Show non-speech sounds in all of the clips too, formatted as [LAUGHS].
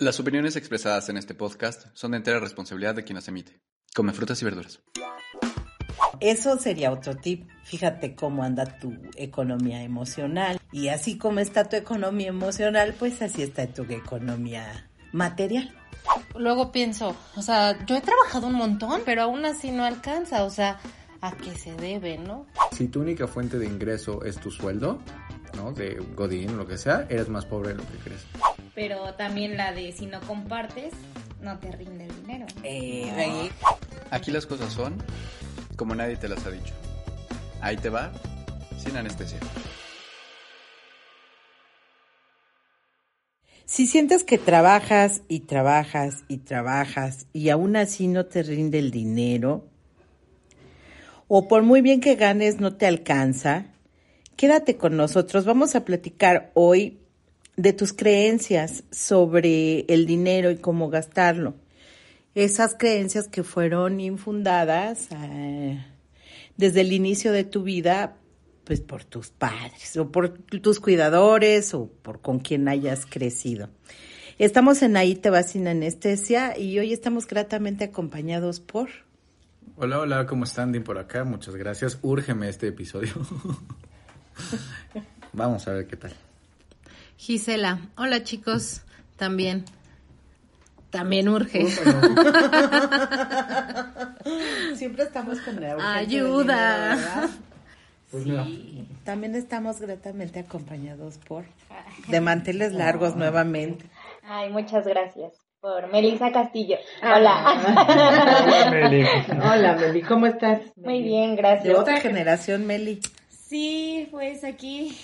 Las opiniones expresadas en este podcast son de entera responsabilidad de quien las emite. Come frutas y verduras. Eso sería otro tip. Fíjate cómo anda tu economía emocional. Y así como está tu economía emocional, pues así está tu economía material. Luego pienso, o sea, yo he trabajado un montón, pero aún así no alcanza, o sea, ¿a qué se debe, no? Si tu única fuente de ingreso es tu sueldo, ¿no? De Godín o lo que sea, eres más pobre de lo que crees. Pero también la de si no compartes, no te rinde el dinero. Eh, ahí. Aquí las cosas son como nadie te las ha dicho. Ahí te va, sin anestesia. Si sientes que trabajas y trabajas y trabajas y aún así no te rinde el dinero, o por muy bien que ganes no te alcanza, quédate con nosotros. Vamos a platicar hoy de tus creencias sobre el dinero y cómo gastarlo. Esas creencias que fueron infundadas eh, desde el inicio de tu vida, pues por tus padres o por tus cuidadores o por con quien hayas crecido. Estamos en Ahí te vas sin anestesia y hoy estamos gratamente acompañados por... Hola, hola, ¿cómo están? Din por acá, muchas gracias. Úrgeme este episodio. [LAUGHS] Vamos a ver qué tal. Gisela, hola chicos, también. También urge. [LAUGHS] Siempre estamos con la Ayuda. Pues mira, También estamos gratamente acompañados por de manteles largos nuevamente. Ay, muchas gracias por Melissa Castillo. Ah. Hola. [LAUGHS] Hola, Meli, ¿cómo estás? Muy bien, De gracias. otra generación, Meli. Sí, pues aquí.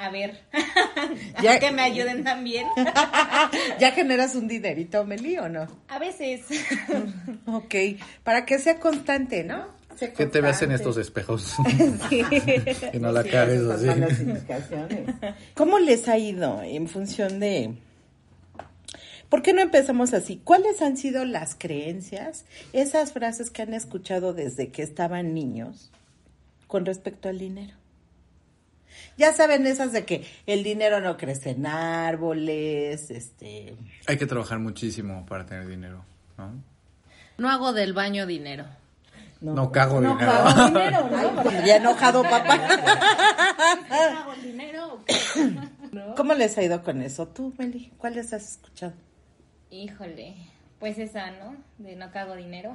A ver. [LAUGHS] Ya- A que me ayuden también. [LAUGHS] ¿Ya generas un dinerito, Meli, o no? A veces. [LAUGHS] Ok, para que sea constante, ¿no? Sea ¿qué te ves en estos espejos? Sí. que no la Sí, esas así. indicaciones. ¿Cómo les ha ido en función de... ¿Por qué no empezamos así? ¿Cuáles han sido las creencias, esas frases que han escuchado desde que estaban niños con respecto al dinero? Ya saben esas de que el dinero no crece en árboles, este... Hay que trabajar muchísimo para tener dinero, ¿no? No hago del baño dinero. No cago no dinero. pago [LAUGHS] dinero, ¿no? Ya enojado, papá. [LAUGHS] ¿Hago dinero? [LAUGHS] ¿Cómo les ha ido con eso? Tú, Meli, ¿cuáles has escuchado? Híjole. Pues esa, ¿no? De no cago dinero.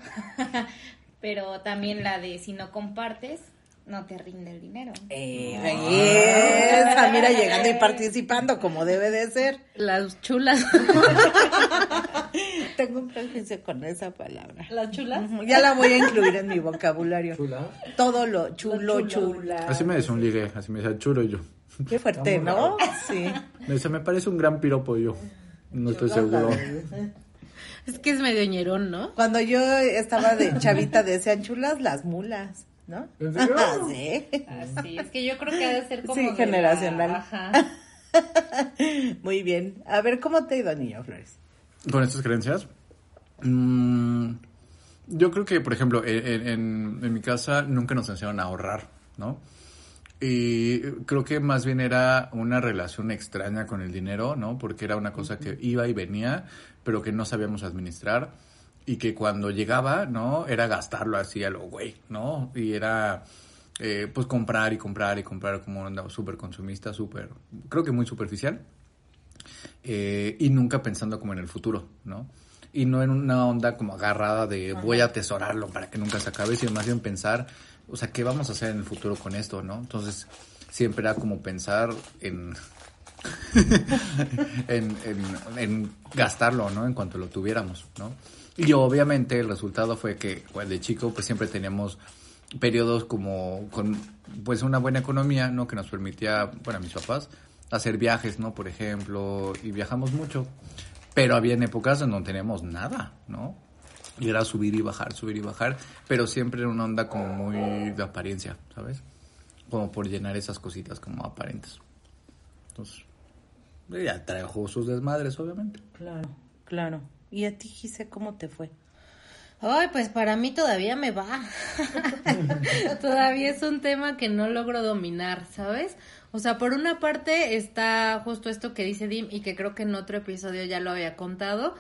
Pero también la de si no compartes, no te rinde el dinero. Eh, ahí está, mira, llegando y participando como debe de ser. Las chulas. [LAUGHS] Tengo un prejuicio con esa palabra. ¿Las chulas? Ya la voy a incluir en mi vocabulario. Todo lo chulo, chula. Así me decía un ligue, así me decía chulo y yo. Qué fuerte, ¿no? Sí. Me dice, me parece un gran piropo yo. No estoy seguro. Es que es medio ñerón, ¿no? Cuando yo estaba de chavita decían chulas las mulas, ¿no? ¿En [LAUGHS] serio? sí. Así, es que yo creo que ha de ser como. Sí, de la- generacional. Ajá. [LAUGHS] Muy bien. A ver, ¿cómo te ha ido, niño Flores? ¿Con estas creencias? Mm, yo creo que, por ejemplo, en, en- en mi casa nunca nos enseñaron a ahorrar, ¿no? Y creo que más bien era una relación extraña con el dinero, ¿no? Porque era una cosa que iba y venía, pero que no sabíamos administrar. Y que cuando llegaba, ¿no? Era gastarlo así a lo güey, ¿no? Y era, eh, pues, comprar y comprar y comprar como una súper consumista, súper, creo que muy superficial eh, y nunca pensando como en el futuro, ¿no? Y no en una onda como agarrada de voy a atesorarlo para que nunca se acabe, sino más bien pensar, o sea, ¿qué vamos a hacer en el futuro con esto, no? Entonces, siempre era como pensar en, [LAUGHS] en, en, en gastarlo, ¿no? En cuanto lo tuviéramos, ¿no? Y obviamente el resultado fue que, pues, de chico, pues siempre teníamos periodos como con, pues, una buena economía, ¿no? Que nos permitía, bueno, a mis papás, hacer viajes, ¿no? Por ejemplo, y viajamos mucho. Pero había épocas en donde teníamos nada, ¿no? Y era subir y bajar, subir y bajar, pero siempre en una onda como muy de apariencia, ¿sabes? Como por llenar esas cositas como aparentes. Entonces, ya trajo sus desmadres, obviamente. Claro, claro. ¿Y a ti, Gise, cómo te fue? Ay, pues para mí todavía me va. [LAUGHS] todavía es un tema que no logro dominar, ¿sabes? O sea, por una parte está justo esto que dice Dim y que creo que en otro episodio ya lo había contado,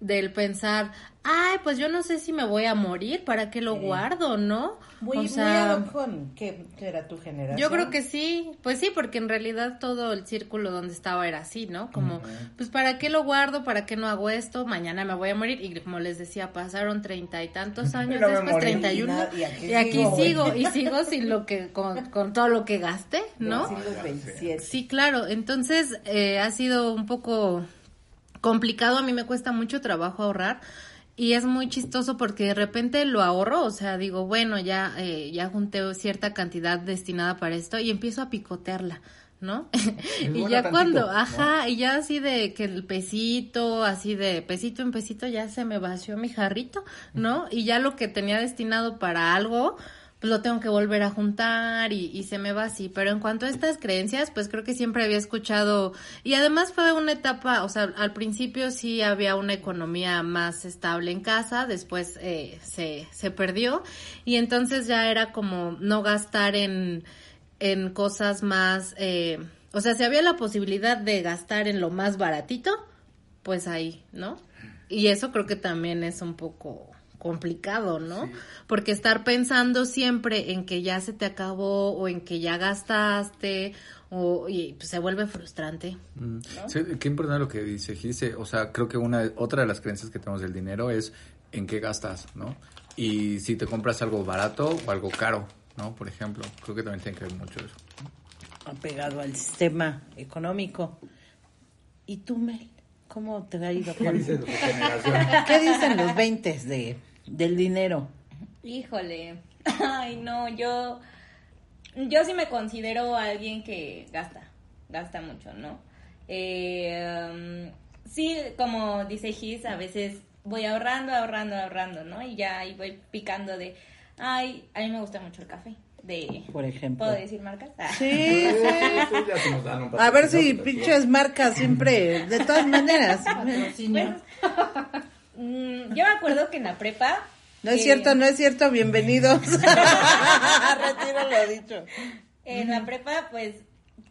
del pensar, ay, pues yo no sé si me voy a morir, ¿para qué lo guardo, no? Muy, o muy sea, hoc con que era tu generación. yo creo que sí, pues sí, porque en realidad todo el círculo donde estaba era así, ¿no? Como, pues ¿para qué lo guardo? ¿Para qué no hago esto? Mañana me voy a morir. Y como les decía, pasaron treinta y tantos [LAUGHS] años después, treinta y uno. y aquí Y aquí sigo, y sigo sin lo que, con, con todo lo que gasté, ¿no? Nací en los 27. Sí, claro. Entonces eh, ha sido un poco complicado. A mí me cuesta mucho trabajo ahorrar. Y es muy chistoso porque de repente lo ahorro, o sea, digo, bueno, ya, eh, ya junté cierta cantidad destinada para esto y empiezo a picotearla, ¿no? [LAUGHS] y ya tantito, cuando, ¿no? ajá, y ya así de que el pesito, así de pesito en pesito, ya se me vació mi jarrito, ¿no? Y ya lo que tenía destinado para algo, pues lo tengo que volver a juntar y, y se me va así. Pero en cuanto a estas creencias, pues creo que siempre había escuchado, y además fue una etapa, o sea, al principio sí había una economía más estable en casa, después eh, se, se perdió, y entonces ya era como no gastar en, en cosas más, eh, o sea, si había la posibilidad de gastar en lo más baratito, pues ahí, ¿no? Y eso creo que también es un poco complicado, ¿no? Porque estar pensando siempre en que ya se te acabó o en que ya gastaste o y pues, se vuelve frustrante. Mm. Sí, qué importante lo que dice Gise. O sea, creo que una otra de las creencias que tenemos del dinero es en qué gastas, ¿no? Y si te compras algo barato o algo caro, ¿no? Por ejemplo, creo que también tiene que ver mucho eso. Apegado al sistema económico. ¿Y tú, Mel? ¿Cómo te ha ido con [LAUGHS] ¿Qué dicen los 20 de, del dinero? Híjole. [LAUGHS] Ay, no, yo. Yo sí me considero alguien que gasta. Gasta mucho, ¿no? Eh, um, sí, como dice Gis, a veces voy ahorrando, ahorrando, ahorrando, ¿no? Y ya ahí voy picando de. Ay, a mí me gusta mucho el café. De. Por ejemplo. ¿Puedo decir marcas? Ah. Sí, [LAUGHS] A ver si pinches marcas siempre, de todas maneras. [LAUGHS] Bueno, mm, yo me acuerdo que en la prepa. No es eh, cierto, no es cierto, bienvenidos. [LAUGHS] Retiro lo dicho. En la prepa, pues,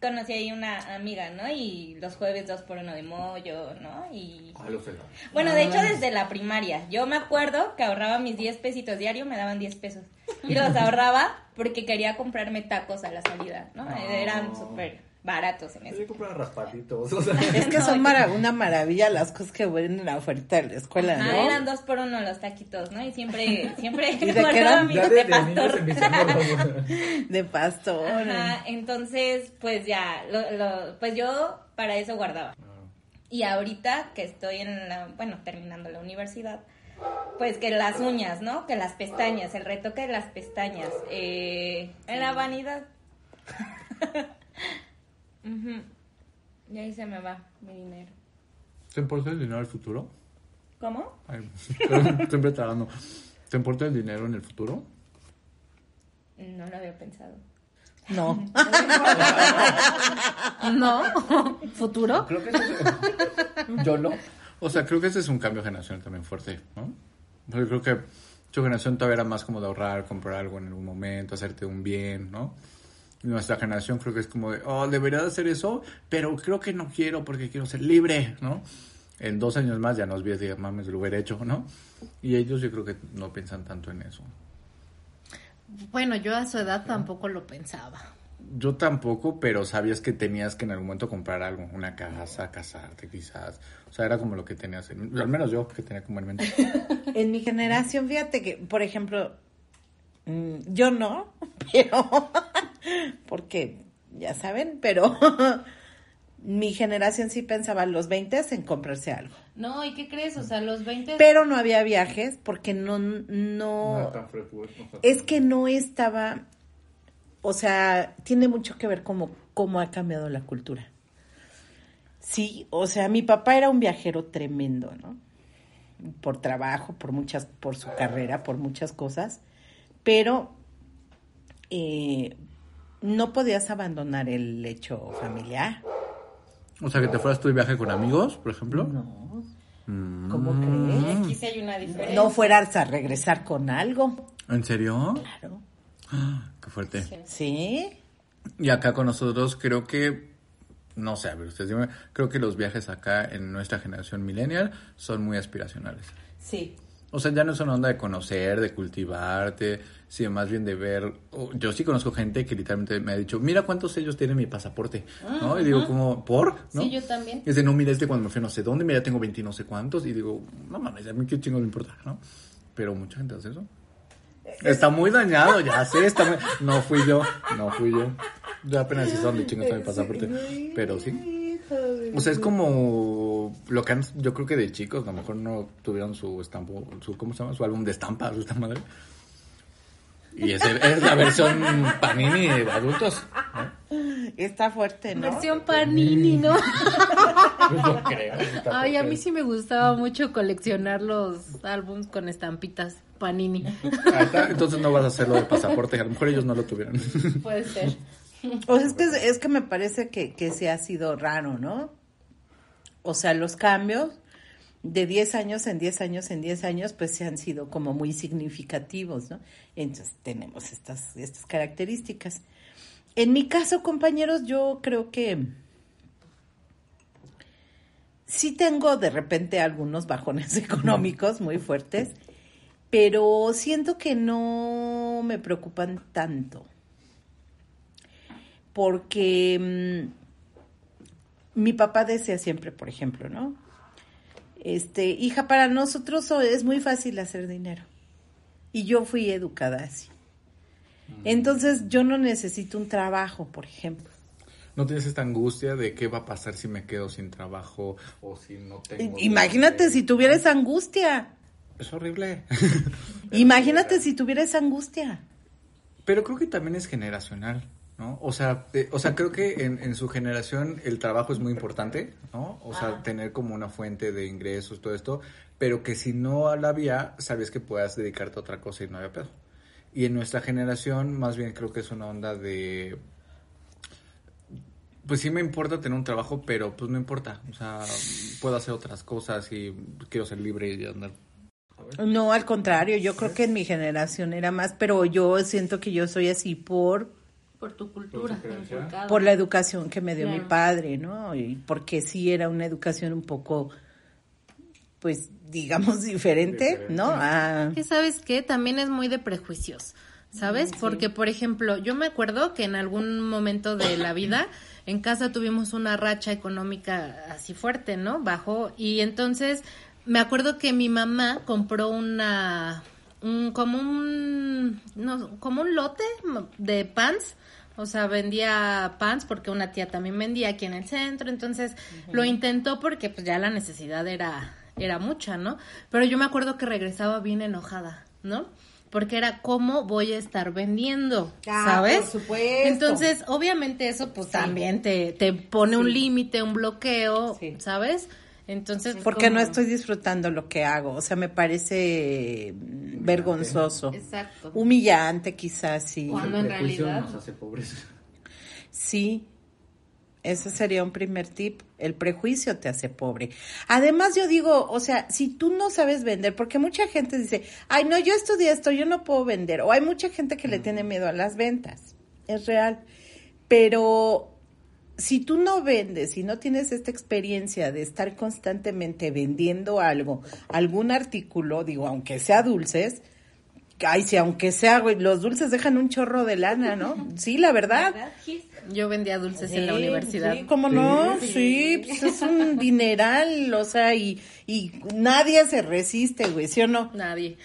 conocí ahí una amiga, ¿no? Y los jueves dos por uno de mollo, ¿no? Y... Bueno, de hecho, desde la primaria. Yo me acuerdo que ahorraba mis 10 pesitos diario, me daban 10 pesos. Y los ahorraba porque quería comprarme tacos a la salida, ¿no? Eran súper baratos en eso. comprar raspaditos, o [LAUGHS] sea. Es que son mara- una maravilla las cosas que venden a oferta de la escuela, ¿no? eran dos por uno los taquitos, ¿no? Y siempre, [LAUGHS] siempre ¿Y [LAUGHS] de eran? mis de pastor. De pastor. Ajá, entonces, pues ya, lo, lo- pues yo para eso guardaba. Y ahorita que estoy en la, bueno, terminando la universidad, pues que las uñas, ¿no? Que las pestañas, el retoque de las pestañas, eh, en la vanidad. Y ahí se me va mi dinero. ¿Te importa el dinero al futuro? ¿Cómo? Ay, [LAUGHS] siempre tragando. ¿Te importa el dinero en el futuro? No lo había pensado. No. [LAUGHS] [LAUGHS] ¿No? ¿Futuro? Creo que eso es... Yo no. O sea, creo que ese es un cambio generacional también fuerte, ¿no? Yo creo que su generación todavía era más como de ahorrar, comprar algo en algún momento, hacerte un bien, ¿no? Nuestra generación creo que es como de, oh, debería de hacer eso, pero creo que no quiero porque quiero ser libre, ¿no? En dos años más ya nos ves y mames, lo hubiera hecho, ¿no? Y ellos yo creo que no piensan tanto en eso. Bueno, yo a su edad tampoco lo pensaba. Yo tampoco, pero sabías que tenías que en algún momento comprar algo, una casa, casarte quizás. O sea, era como lo que tenías, en, al menos yo que tenía como en mente. [LAUGHS] En mi generación, fíjate que, por ejemplo, yo no, [LAUGHS] pero, porque, ya saben, pero [LAUGHS] mi generación sí pensaba a los 20 en comprarse algo. No, ¿y qué crees? O sea, los 20... Pero no había viajes porque no, no, es que no estaba, o sea, tiene mucho que ver como cómo ha cambiado la cultura. Sí, o sea, mi papá era un viajero tremendo, ¿no? Por trabajo, por muchas, por su carrera, por muchas cosas, pero eh, no podías abandonar el hecho familiar. O sea, que te fueras tú de viaje con amigos, por ejemplo. No. Mm. ¿Cómo crees? Aquí sí hay una diferencia. No fueras a regresar con algo. ¿En serio? Claro. Ah, [GASPS] Qué fuerte. Sí. Y acá con nosotros creo que, no sé, a ver, ustedes díganme, creo que los viajes acá en nuestra generación millennial son muy aspiracionales. Sí. O sea, ya no es una onda de conocer, de cultivarte, sino más bien de ver. Yo sí conozco gente que literalmente me ha dicho, mira cuántos sellos tiene mi pasaporte, ¿no? Y digo, como, ¿por? ¿no? Sí, yo también. Y dice, no, mira este cuando me fui no sé dónde, mira, tengo 20 y no sé cuántos. Y digo, no mames, a mí qué chingo me importa, ¿no? Pero mucha gente hace eso. Está muy dañado, ya sé, está muy... [LAUGHS] No fui yo, no fui yo. Yo apenas hice dónde chingo está mi pasaporte. Pero sí. O sea, es como lo que han, yo creo que de chicos, a lo mejor no tuvieron su estampo, su, ¿cómo se llama? Su álbum de estampa, su esta madre. Y ese es la versión Panini de adultos. ¿no? Está fuerte, ¿no? Versión Panini, ¿no? [LAUGHS] Yo creo. Ay, a mí sí me gustaba mucho coleccionar los álbums con estampitas Panini. [LAUGHS] Ahí está, Entonces no vas a hacerlo de pasaporte, a lo mejor ellos no lo tuvieron. Puede ser. O sea, es que, es que me parece que, que sí ha sido raro, ¿no? O sea, los cambios de 10 años en 10 años en 10 años, pues se han sido como muy significativos, ¿no? Entonces tenemos estas, estas características. En mi caso, compañeros, yo creo que sí tengo de repente algunos bajones [LAUGHS] económicos muy fuertes, pero siento que no me preocupan tanto porque mm, mi papá decía siempre, por ejemplo, ¿no? Este, hija, para nosotros so- es muy fácil hacer dinero. Y yo fui educada así. Entonces yo no necesito un trabajo, por ejemplo. ¿No tienes esta angustia de qué va a pasar si me quedo sin trabajo o si no tengo... Imagínate si tuviera esa angustia. Es horrible. Imagínate si tuviera esa angustia. Pero creo que también es generacional, ¿no? O sea, eh, o sea creo que en, en su generación el trabajo es muy importante, ¿no? O sea, tener como una fuente de ingresos, todo esto, pero que si no la había, sabes que puedas dedicarte a otra cosa y no había pedo. Y en nuestra generación, más bien creo que es una onda de... Pues sí me importa tener un trabajo, pero pues no importa. O sea, puedo hacer otras cosas y quiero ser libre y andar No, al contrario, yo creo que en mi generación era más, pero yo siento que yo soy así por Por tu cultura. por la educación que me dio mi padre, ¿no? Y porque sí era una educación un poco, pues, digamos, diferente, ¿no? Ah, Que sabes qué, también es muy de prejuicios, ¿sabes? Porque, por ejemplo, yo me acuerdo que en algún momento de la vida en casa tuvimos una racha económica así fuerte, ¿no? Bajó y entonces me acuerdo que mi mamá compró una un, como un no, como un lote de pants o sea, vendía pants porque una tía también vendía aquí en el centro, entonces lo intentó porque pues ya la necesidad era era mucha, ¿no? Pero yo me acuerdo que regresaba bien enojada, ¿no? Porque era cómo voy a estar vendiendo, Ah, ¿sabes? por supuesto. Entonces, obviamente eso pues también te, te pone un límite, un bloqueo, Sí. ¿sabes? Entonces, porque como- no estoy disfrutando lo que hago, o sea, me parece mm, vergonzoso, Exacto. humillante quizás, sí. Cuando en realidad nos hace pobres. Sí, ese sería un primer tip. El prejuicio te hace pobre. Además, yo digo, o sea, si tú no sabes vender, porque mucha gente dice, ay, no, yo estudié esto, yo no puedo vender. O hay mucha gente que le tiene miedo a las ventas. Es real. Pero si tú no vendes, si no tienes esta experiencia de estar constantemente vendiendo algo, algún artículo, digo, aunque sea dulces, ay, sí, aunque sea, güey, los dulces dejan un chorro de lana, ¿no? [LAUGHS] Sí, la verdad. Yo vendía dulces en la Sí, universidad. Sí, ¿cómo no? Sí, pues es un dineral, o sea, y, y nadie se resiste, güey, ¿sí o no? Nadie.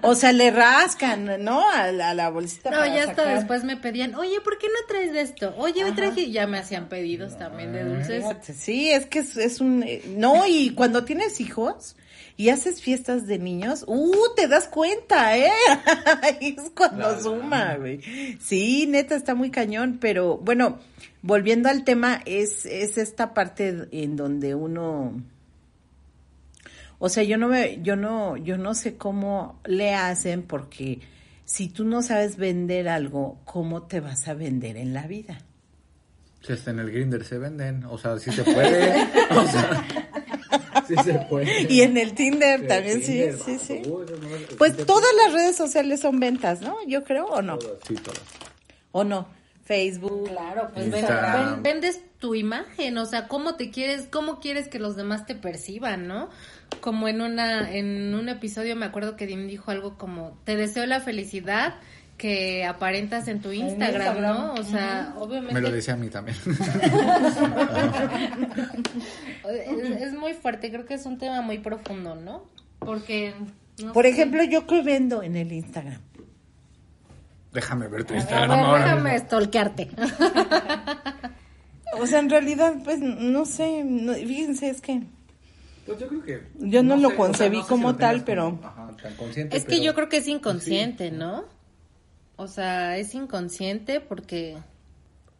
O sea, le rascan, ¿no? A la, a la bolsita. No, para ya hasta sacar. después me pedían, oye, ¿por qué no traes de esto? Oye, hoy traje, y ya me hacían pedidos también de dulces. Fíjate, Sí, es que es, es un... eh, No, y cuando tienes hijos y haces fiestas de niños, ¡uh! Te das cuenta. cuenta, ¿eh? [LAUGHS] es cuando suma, güey. Sí, neta, está muy cañón, pero bueno, volviendo al tema, es, es esta parte en donde uno... O sea, yo no me, yo no, yo no sé cómo le hacen porque si tú no sabes vender algo, ¿cómo te vas a vender en la vida? Si hasta en el grinder se venden, o sea, si se puede, [LAUGHS] o sea, sí se puede. Y en el Tinder también, sí, sí, sí. pues todas las redes sociales son ventas, ¿no? Yo creo, ¿o no? Sí, todas. ¿O no? Facebook. Claro, pues vendes tu imagen, o sea, cómo te quieres, cómo quieres que los demás te perciban, ¿no? Como en una, en un episodio me acuerdo que Dim dijo algo como, te deseo la felicidad que aparentas en tu Instagram, ¿no? O sea, obviamente. Me lo decía a mí también. [LAUGHS] [LAUGHS] es, muy fuerte, creo que es un tema muy profundo, ¿no? Porque. Por ejemplo, yo que vendo en el Instagram. Déjame ver tu Instagram. déjame stalkearte. [LAUGHS] o sea, en realidad, pues, no sé, fíjense, es que... Pues yo creo que... Yo no, lo concebí como tal, pero... Ajá, tan consciente, es que yo creo que es inconsciente, ¿no? O sea, es inconsciente porque...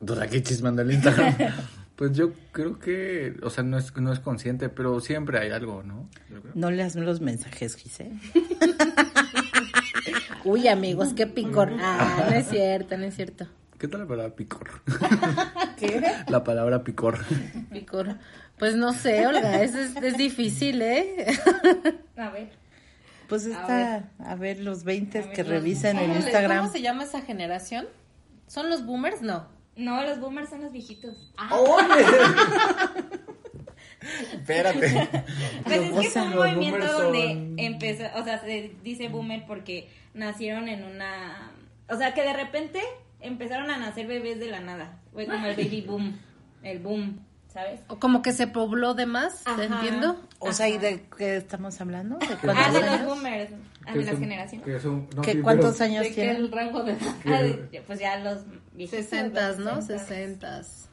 Duda que chismando el Instagram. [LAUGHS] pues yo creo que, o sea, no es, no es consciente, pero siempre hay algo, ¿no? No leas los mensajes, Giselle. [LAUGHS] Uy, amigos, qué picor. Ah, no es cierto, no es cierto. ¿Qué tal la palabra picor? [LAUGHS] ¿Qué? La palabra picor. Picor. Pues no sé, Olga, es, es, difícil, ¿eh? [LAUGHS] A ver. Pues está, a ver, los 20 que revisan el Instagram. ¿Cómo se llama esa generación? ¿Son los boomers? No. No, los boomers son los viejitos. Ah. Espérate. [LAUGHS] Pues es que fue un movimiento donde empezó, o sea, se dice boomer porque nacieron en una, o sea, que de repente empezaron a nacer bebés de la nada. Fue como el baby boom, el boom. ¿Sabes? O como que se pobló de más, ¿te entiendo? O sea, ¿y de qué estamos hablando? ¿De ah, de los boomers, ah, de las generaciones. ¿Qué, ¿Cuántos años tienen? el rango de ah, pues ya los Sesentas, ¿no? Sesentas.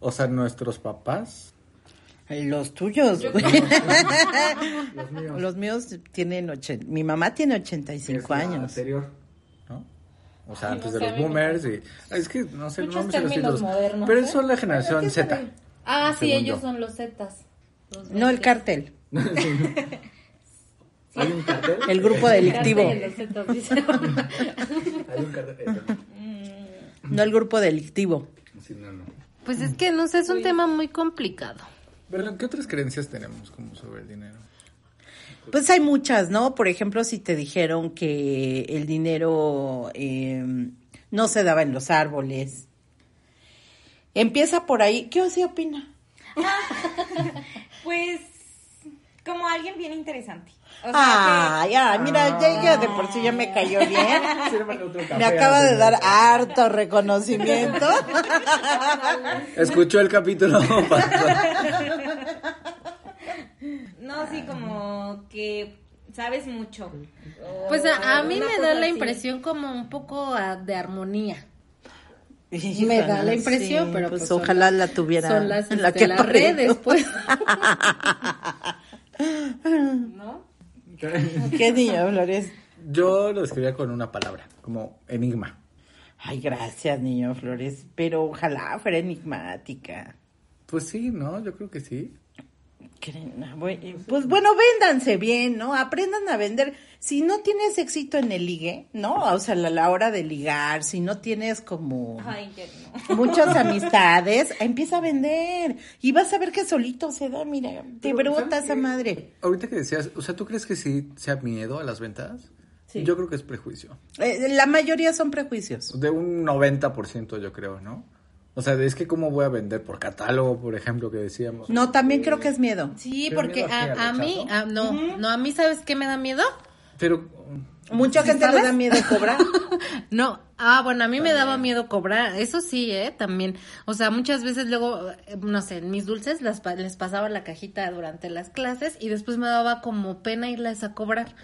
O sea, nuestros papás. Los tuyos, [LAUGHS] los míos. Los míos tienen, mi mamá tiene 85 años. Anterior. O sea, antes de los boomers y... Es que no sé, no me sé los títulos. Modernos, pero ¿eh? son la generación Z. Ah, sí, ellos son los Zetas. no, el cartel. [LAUGHS] ¿Hay un cartel? El grupo delictivo. [LAUGHS] Hay un cartel. No el grupo delictivo. Sí, no, no. Pues es que, no sé, es un tema muy complicado. Pero, ¿qué otras creencias tenemos como sobre el dinero? Pues hay muchas, ¿no? Por ejemplo, si te dijeron que el dinero em, no se daba en los árboles. Empieza por ahí. ¿Qué os opina? [LAUGHS] pues como alguien bien interesante. ah, ya, mira, ya, de por sí ya me cayó bien. me acaba de dar harto reconocimiento. [LAUGHS] Escuchó el capítulo. [LAUGHS] No, sí, como que sabes mucho. Pues a, mí me da la impresión como un poco de armonía. me da la impresión, pero pues, pues ojalá la tuviera son las, la este, que las redes, pues. [LAUGHS] ¿No? ¿Qué niño, Flores? Yo lo escribía con una palabra, como enigma. Ay, gracias, niño Flores, pero ojalá fuera enigmática. Pues sí, ¿no? Yo creo que sí. Pues bueno, véndanse bien, ¿no? Aprendan a vender. Si no tienes éxito en el ligue, ¿no? O sea, a la hora de ligar, si no tienes como muchas amistades, empieza a vender. Y vas a ver que solito se da, mira, te brota esa madre. Ahorita que decías, o sea, ¿tú crees que sí sea miedo a las ventas? Sí. Yo creo que es prejuicio. Eh, la mayoría son prejuicios. De un 90% yo creo, ¿no? O sea, es que cómo voy a vender por catálogo, por ejemplo, que decíamos. No, también creo que es miedo. Sí, porque a, mí, no, no, a mí, ¿sabes qué me da miedo? Pero... Mucha gente le da miedo cobrar. [LAUGHS] no, ah, bueno, a mí me daba miedo cobrar, eso sí, ¿eh? También. O sea, muchas veces luego, eh, no sé, mis dulces las, les pasaba la cajita durante las clases y después me daba como pena irles a cobrar,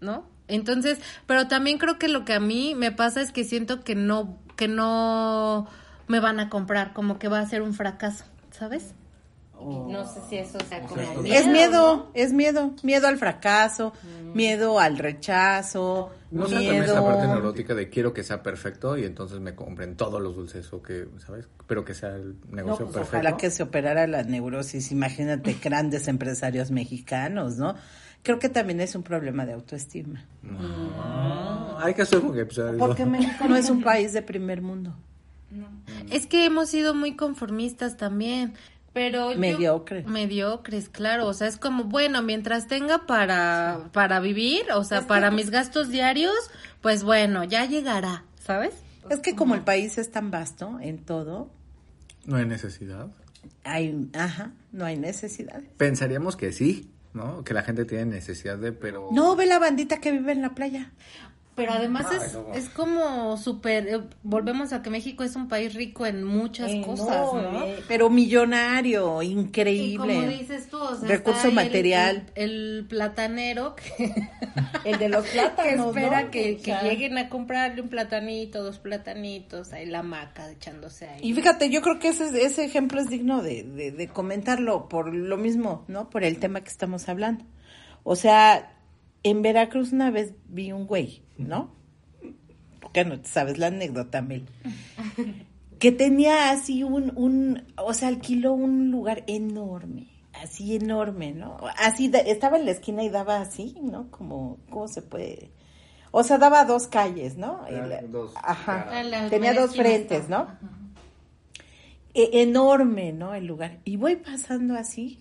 ¿no? Entonces, pero también creo que lo que a mí me pasa es que siento que no, que no me van a comprar, como que va a ser un fracaso, ¿sabes? No sé si eso sea como Es miedo, es miedo, miedo al fracaso, miedo al rechazo, No sé miedo... también esa parte neurótica de quiero que sea perfecto y entonces me compren todos los dulces o que, ¿sabes? Pero que sea el No, negocio pues, perfecto. ojalá que se operara la neurosis. Imagínate [LAUGHS] grandes empresarios mexicanos, ¿no? Creo que también es un problema de autoestima. Hay que hacer un episodio. Porque México no es un país de primer mundo. Es que hemos sido muy conformistas también. Pero yo- Mediocre. mediocres, claro. O sea, es como, bueno, mientras tenga para, para vivir, o sea, para mis gastos diarios, pues bueno, ya llegará, ¿sabes? Es que como el país es tan vasto en todo, No hay necesidad. hay, ajá, no hay necesidad. Pensaríamos que sí, ¿no? Que la gente tiene necesidad de, pero... No, ve la bandita que vive en la playa. Pero además Ay, es, no. es como súper, eh, volvemos a que México es un país rico en muchas cosas, ¿no? Pero millonario, Y increíble. como dices tú, o sea, Recurso está ahí el- material. El, el platanero que, [LAUGHS] El de los [LAUGHS] que plátanos, espera ¿no? que, O que lleguen a comprarle un platanito, dos platanitos, ahí la maca echándose ahí. Y fíjate, yo creo que ese, ese ejemplo es digno de, de, de comentarlo por lo mismo, ¿no? Por el tema que estamos hablando. O sea, en Veracruz una vez vi un güey, ¿no? Porque no sabes la anécdota, Mel. [LAUGHS] Que tenía así un, un, o sea, alquiló un lugar enorme, así enorme, ¿no? Así, estaba en la esquina y daba así, ¿no? Como, ¿cómo se puede? O sea, daba dos calles, ¿no? La- dos Ajá. La Tenía dos frentes. ¿no? E- enorme, ¿no? El lugar. Y voy pasando así.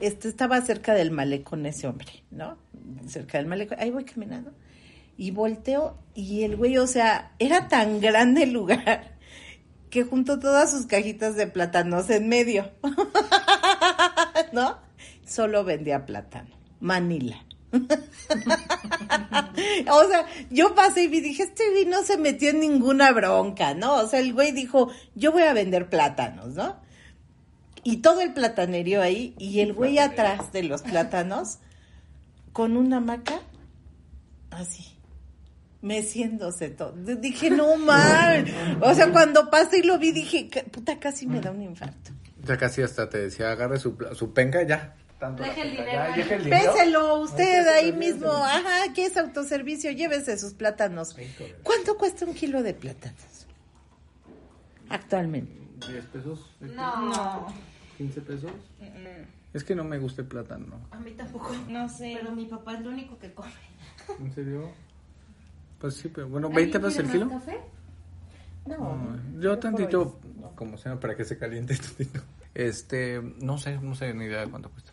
Este, estaba cerca del malecón ese hombre, ¿no? Cerca del malecón. Ahí voy caminando. Y volteo y el güey, o sea, era tan grande el lugar [LAUGHS] que juntó todas sus cajitas de plátanos en medio. [LAUGHS] ¿No? Solo vendía plátano. Manila. [LAUGHS] o sea, yo pasé y dije, este güey no se metió en ninguna bronca, ¿no? O sea, el güey dijo, yo voy a vender plátanos, ¿no? Y todo el platanerio ahí, y el güey atrás de los plátanos, con una hamaca, así, meciéndose todo. Dije, no [LAUGHS] mames. O sea, cuando pasé y lo vi, dije, "Ca- puta, casi me da un infarto. Ya casi hasta te decía, agarre su, su penca ya. Tanto Deje el penca, dinero ya, ahí. deje el dinero. Péselo usted Ay, ahí mismo. Ajá, aquí es autoservicio, llévese sus plátanos. ¿Cuánto cuesta un kilo de plátanos? Actualmente. 10 pesos, No, 15 pesos. Es que no me gusta el plátano. A mí tampoco. no sé. Pero mi papá es lo único que come. ¿En serio? Pues sí, pero bueno, 20 pesos el kilo. café? No, yo tantito, como sea, para que se caliente [LAUGHS] tantito. Este, no sé, no sé ni idea de cuánto cuesta.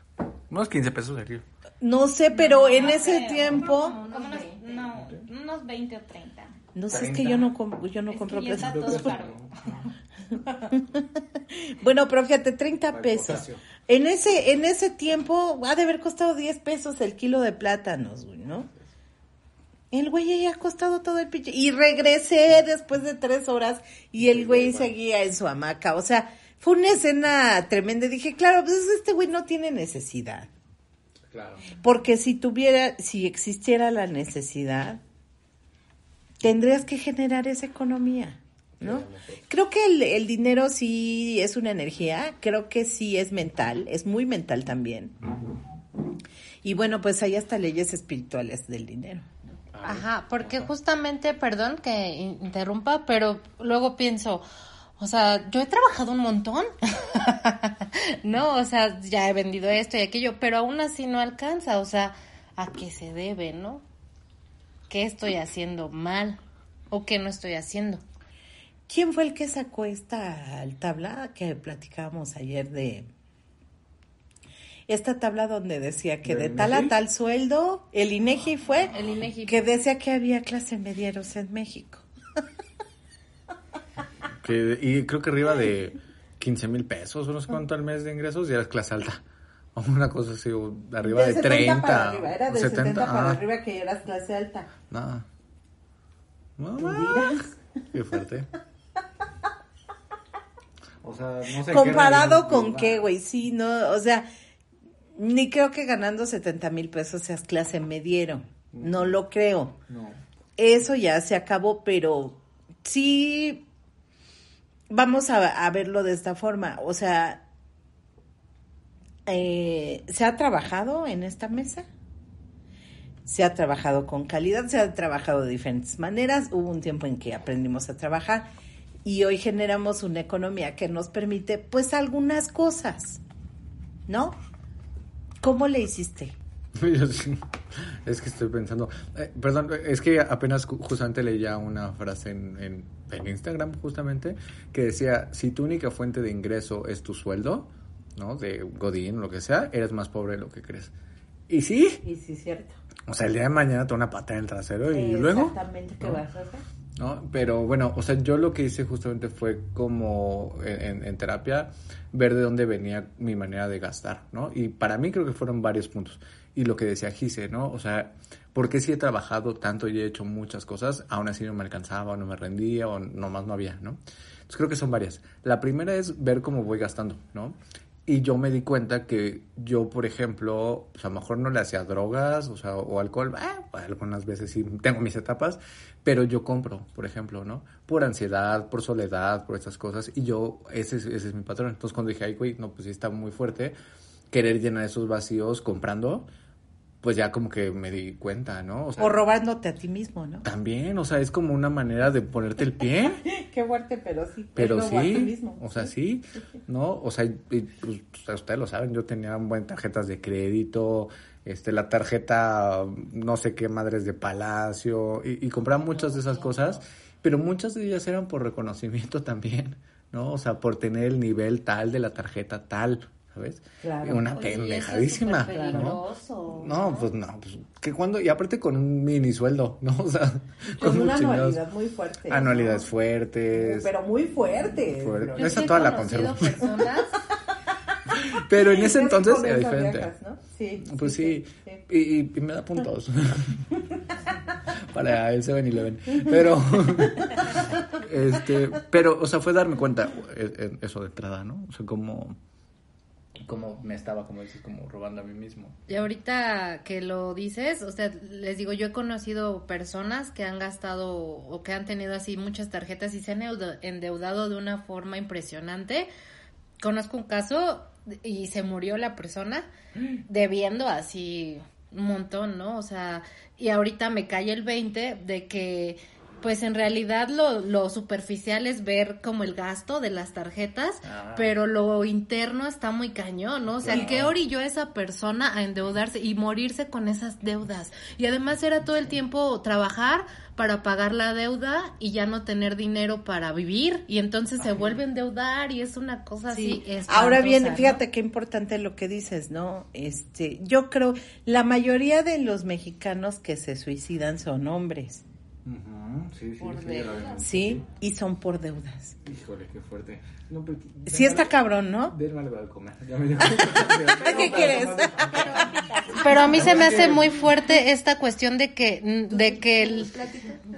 Unos 15 pesos el kilo. No sé, pero en ese tiempo. Como unos, no, unos 20 o 30. No sé, es que yo no, com- yo no compro todo caro. [LAUGHS] [LAUGHS] Bueno, pero fíjate, 30 pesos. En ese, en ese tiempo ha de haber costado 10 pesos el kilo de plátanos, güey, ¿no? El güey ya ha costado todo el pinche. Y regresé después de tres horas y el güey seguía en su hamaca. O sea, fue una escena tremenda. Dije, claro, pues este güey no tiene necesidad. Claro. Porque si tuviera, si existiera la necesidad, tendrías que generar esa economía, ¿no? Creo que el, el dinero sí es una energía, creo que sí es mental, es muy mental también. Y bueno, pues hay hasta leyes espirituales del dinero. Ajá, porque justamente, perdón que in- interrumpa, pero luego pienso, o sea, yo he trabajado un montón, [LAUGHS] ¿no? O sea, ya he vendido esto y aquello, pero aún así no alcanza, o sea, ¿a qué se debe, no? ¿Qué estoy haciendo mal o qué no estoy haciendo? ¿Quién fue el que sacó esta tabla que platicábamos ayer de esta tabla donde decía que de ¿Del tal a tal sueldo, el INEGI fue El INEGI. que decía que había clase medieros en México. [LAUGHS] Que, y creo que arriba de 15 mil pesos, o no sé cuánto al mes de ingresos, ya eres clase alta. [LAUGHS] O una cosa así, o arriba de, 70 30. para arriba, era de 70, 70, para ah, arriba que eras clase alta. Nada. Qué fuerte. O sea, no sé Comparado con qué, güey, sí, no, o sea, ni creo que ganando 70 mil pesos seas clase mediero, no lo creo. No. Eso ya se acabó, pero sí vamos a, a verlo de esta forma, o sea, eh, se ha trabajado en esta mesa, se ha trabajado con calidad, se ha trabajado de diferentes maneras, hubo un tiempo en que aprendimos a trabajar y hoy generamos una economía que nos permite pues algunas cosas, ¿no? ¿Cómo le hiciste? [LAUGHS] es que estoy pensando, eh, perdón, es que apenas justamente leía una frase en, en, en, Instagram justamente que decía, si tu única fuente de ingreso es tu sueldo, ¿no? De Godín o lo que sea, eres más pobre de lo que crees. ¿Y sí? Y sí, cierto. O sea, el día de mañana te una pata en el trasero y luego... Exactamente, ¿qué vas a hacer? ¿No? Pero bueno, o sea, yo lo que hice justamente fue como en, terapia ver de dónde venía mi manera de gastar, ¿no? Y para mí creo que fueron varios puntos. Y lo que decía Gise, ¿no? O sea, porque si he trabajado tanto y he hecho muchas cosas, aún así no me alcanzaba, o no me rendía, o nomás no había, ¿no? Entonces creo que son varias. La primera es ver cómo voy gastando, ¿no? Y yo me di cuenta que yo, por ejemplo, pues a lo mejor no le hacía drogas, o sea, o alcohol, ah, algunas veces sí tengo mis etapas, pero yo compro, por ejemplo, ¿no? Por ansiedad, por soledad, por estas cosas, y yo, ese, ese es mi patrón. Entonces cuando dije, ay, güey, no, pues sí está muy fuerte, querer llenar esos vacíos comprando, pues ya como que me di cuenta, ¿no? O, robándote a ti mismo, ¿no? También, o sea, es como una manera de ponerte el pie. [LAUGHS] Qué fuerte, pero sí. Pero sí, o sea, sí, ¿no? O sea, pues, ustedes lo saben, yo tenía buenas tarjetas de crédito, este, la tarjeta, no sé qué madres de palacio, y, y compraba muchas de esas cosas, pero muchas de ellas eran por reconocimiento [LAUGHS] también, ¿no? O sea, por tener el nivel tal de la tarjeta tal, ¿sabes? Claro. Una pendejadísima. ¿no? no, pues no, pues que cuando, y aparte con un mini sueldo, ¿no? [LAUGHS] O sea, con, una anualidad muy fuerte. Anualidades fuertes. Pero muy fuertes. Fuerte. Esa toda la conservo. [LAUGHS] Pero en ese entonces era diferente. ¿no? Sí. Pues sí, Y, y, me da puntos. [LAUGHS] Para el 7-Eleven. Pero, este, pero, o sea, fue darme cuenta eh, eh, eso de entrada, ¿no? O sea, como como me estaba, como dices, como robando a mí mismo. Y ahorita que lo dices, o sea, les digo, yo he conocido personas que han gastado o que han tenido así muchas tarjetas y se han endeudado de una forma impresionante. Conozco un caso y se murió la persona [GASPS] debiendo así un montón, ¿no? O sea, y ahorita me cae el 20 de que pues en realidad lo, lo superficial es ver como el gasto de las tarjetas, ah. pero lo interno está muy cañón, ¿no? O sea, ¿qué orilló a esa persona a endeudarse y morirse con esas deudas? Y además era todo el tiempo trabajar para pagar la deuda y ya no tener dinero para vivir y entonces se vuelve a endeudar y es una cosa así. Ahora bien, fíjate qué importante lo que dices, ¿no? Este, yo creo la mayoría de los mexicanos que se suicidan son hombres. Sí, sí, sí, y son por deudas. Híjole, qué fuerte. sí está cabrón, ¿no? ¿Qué quieres? Pero a mí se me hace muy fuerte esta cuestión de que, de que el,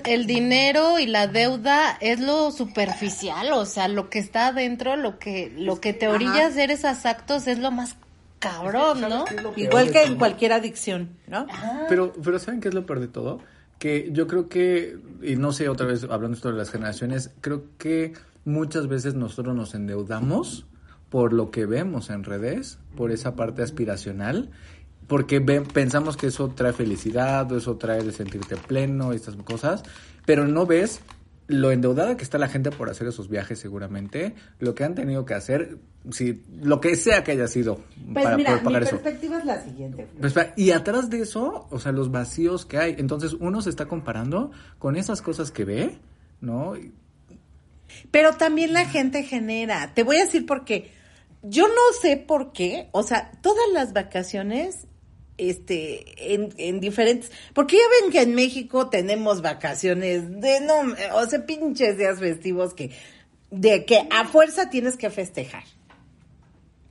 el dinero y la deuda es lo superficial, o sea, lo que está adentro, lo que, lo que te orilla a hacer esos actos es lo más cabrón, ¿no? Igual que en cualquier adicción, ¿no? Pero, pero ¿saben qué es lo peor de todo? Que yo creo que, y no sé, otra vez hablando de las generaciones, creo que muchas veces nosotros nos endeudamos por lo que vemos en redes, por esa parte aspiracional, porque pensamos que eso trae felicidad o eso trae de sentirte pleno estas cosas, pero no ves lo endeudada que está la gente por hacer esos viajes seguramente, lo que han tenido que hacer, si lo que sea que haya sido pues para mira, mi perspectiva es la siguiente. Pues, y atrás de eso, o sea, los vacíos que hay. Entonces uno se está comparando con esas cosas que ve, ¿no? Pero también la gente genera. Te voy a decir por qué. Yo no sé por qué, o sea, todas las vacaciones este, en, en, diferentes, porque ya ven que en México tenemos vacaciones de no, o sea, pinches días festivos que, de que a fuerza tienes que festejar,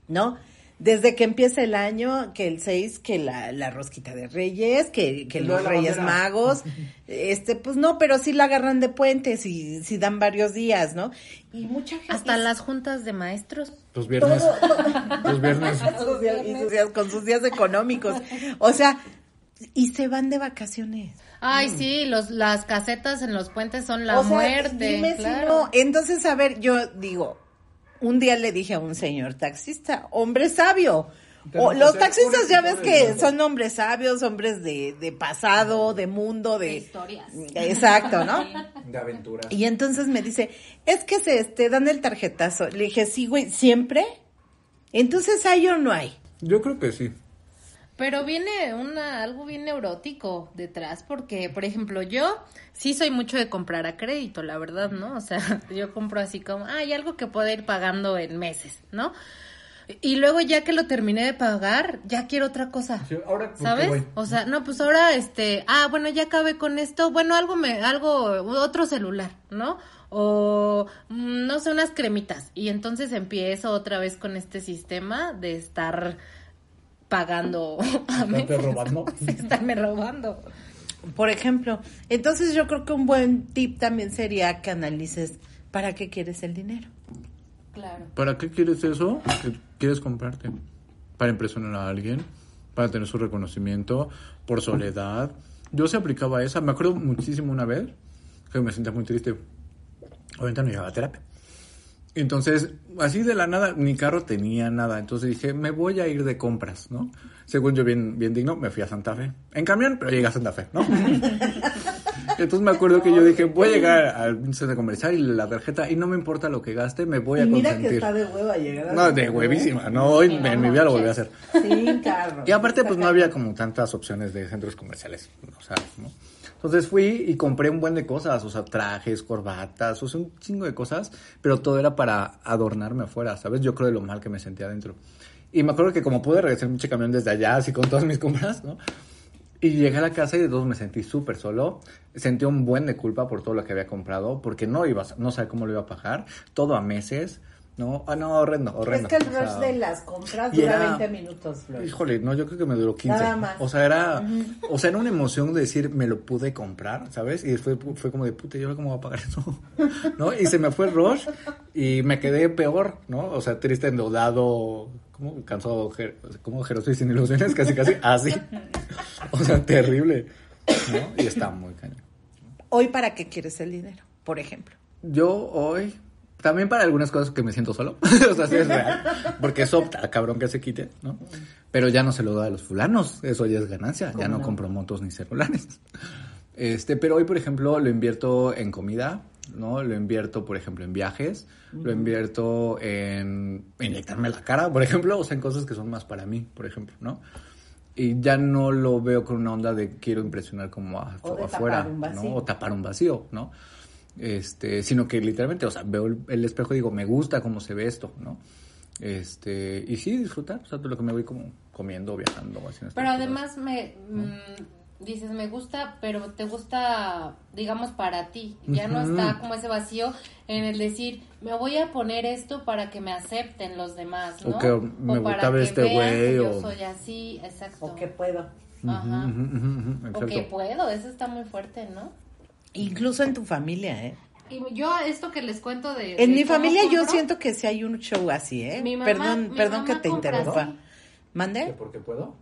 ¿no? Desde que empieza el año, que el 6, que la, la rosquita de reyes, que, que los reyes magos, [LAUGHS] este, pues no, pero sí la agarran de puentes y sí dan varios días, ¿no? Y mucha gente... Hasta las juntas de maestros. Los viernes. [LAUGHS] Los viernes. con sus días económicos. O sea, y se van de vacaciones. Ay, sí, los, las casetas en los puentes son la muerte. claro. Entonces, a ver, yo digo, un día le dije a un señor taxista, hombre sabio, O los taxistas ya ves que son hombres sabios, hombres de, de pasado, de mundo, de... De historias. Exacto, ¿no? De aventuras. Y entonces me dice, es que se este, dan el tarjetazo. Le dije, sí, güey, ¿siempre? Entonces, ¿hay o no hay? Yo creo que sí. Pero viene una, algo bien neurótico detrás, porque, por ejemplo, yo sí soy mucho de comprar a crédito, la verdad, ¿no? O sea, [LAUGHS] yo compro así como, ah, hay algo que puedo ir pagando en meses, ¿no? Y luego ya que lo terminé de pagar, ya quiero otra cosa. Sí, ahora, ¿por qué ¿Sabes? voy? O sea, no, pues ahora este, ah, bueno, ya acabé con esto, bueno, algo me algo otro celular, ¿no? O mm, no sé, unas cremitas y entonces empiezo otra vez con este sistema de estar pagando [LAUGHS] a Estarte meses. robando. [LAUGHS] Estarme robando. Por ejemplo, entonces yo creo que un buen tip también sería que analices para qué quieres el dinero. Claro. ¿Para qué quieres eso? ¿Qué quieres comprarte? ¿Para impresionar a alguien? ¿Para tener su reconocimiento? ¿Por soledad? Yo se aplicaba esa. Me acuerdo muchísimo una vez que me sentía muy triste. Obviamente no llevaba terapia. Entonces, así de la nada, mi carro tenía nada. Entonces dije, me voy a ir de compras, ¿no? Según yo, bien, bien digno, me fui a Santa Fe. En camión, pero llegué a Santa Fe, ¿no? [LAUGHS] Entonces me acuerdo que yo dije, voy a llegar al centro comercial y la tarjeta, y no me importa lo que gaste, me voy a consentir. de hueva llegar No, de huevísima, no, hoy en mi vida lo volví a hacer. Sin carro. Y aparte, pues no había como tantas opciones de centros comerciales, o sea, ¿no? Entonces fui y compré un buen de cosas, o sea, trajes, corbatas, o sea, un chingo de cosas, pero todo era para adornarme afuera, ¿sabes? Yo creo de lo mal que me sentía adentro. Y me acuerdo que como pude regresar mucho camión desde allá, así con todas mis compras, ¿no? Y llegué a la casa y de todos me sentí súper solo. Sentí un buen de culpa por todo lo que había comprado, porque no iba, no sabía cómo lo iba a pagar. Todo a meses, ¿no? Ah, no, horrendo, horrendo. Es que el O sea, rush de las compras dura era- 20 minutos, Flor. Híjole, no, yo creo que me duró 15. Nada más. O sea, era, o sea, era una emoción de decir, me lo pude comprar, ¿sabes? Y fue, fue como de, puta, ¿yo cómo voy a pagar eso? [LAUGHS] ¿No? Y se me fue el rush y me quedé peor, ¿no? O sea, triste, endeudado, como cansado, como jeroso y sin ilusiones, casi, casi, así. [LAUGHS] O sea, terrible, ¿no? Y está muy cañón. Hoy, ¿para qué quieres el dinero? Por ejemplo. Yo hoy, también para algunas cosas que me siento solo, [LAUGHS] o sea, sí es real, porque eso, está cabrón que se quite, ¿no? Pero ya no se lo doy a los fulanos, eso ya es ganancia, ya no, compro motos ni celulares. Este, pero hoy, por ejemplo, lo invierto en comida, ¿no? Lo invierto, por ejemplo, en viajes, lo invierto en inyectarme la cara, por ejemplo, o sea, en cosas que son más para mí, por ejemplo, ¿no? Y ya no lo veo con una onda de quiero impresionar como a- O de afuera, tapar ¿no? O tapar un vacío, ¿no? Este, sino que literalmente, o sea, veo el, el espejo y digo, me gusta cómo se ve esto, ¿no? Este, y sí, disfrutar, o sea, de lo que me voy como comiendo, viajando, haciendo Pero cosas. además me mm, dices, me gusta, pero te gusta, digamos, para ti. Ya no está como ese vacío en el decir, me voy a poner esto para que me acepten los demás, ¿no? O que me para gusta ver que este vean güey, que yo o- soy así, exacto. O que puedo. Ajá. Ujú, O que puedo, eso está muy fuerte, ¿no? Incluso en tu familia, ¿eh? Y yo esto que les cuento de... En de mi familia yo siento que sí hay un show así, ¿eh? Mi mamá- perdón, mi perdón que te interrumpa. así. ¿Mande? ¿Porque puedo?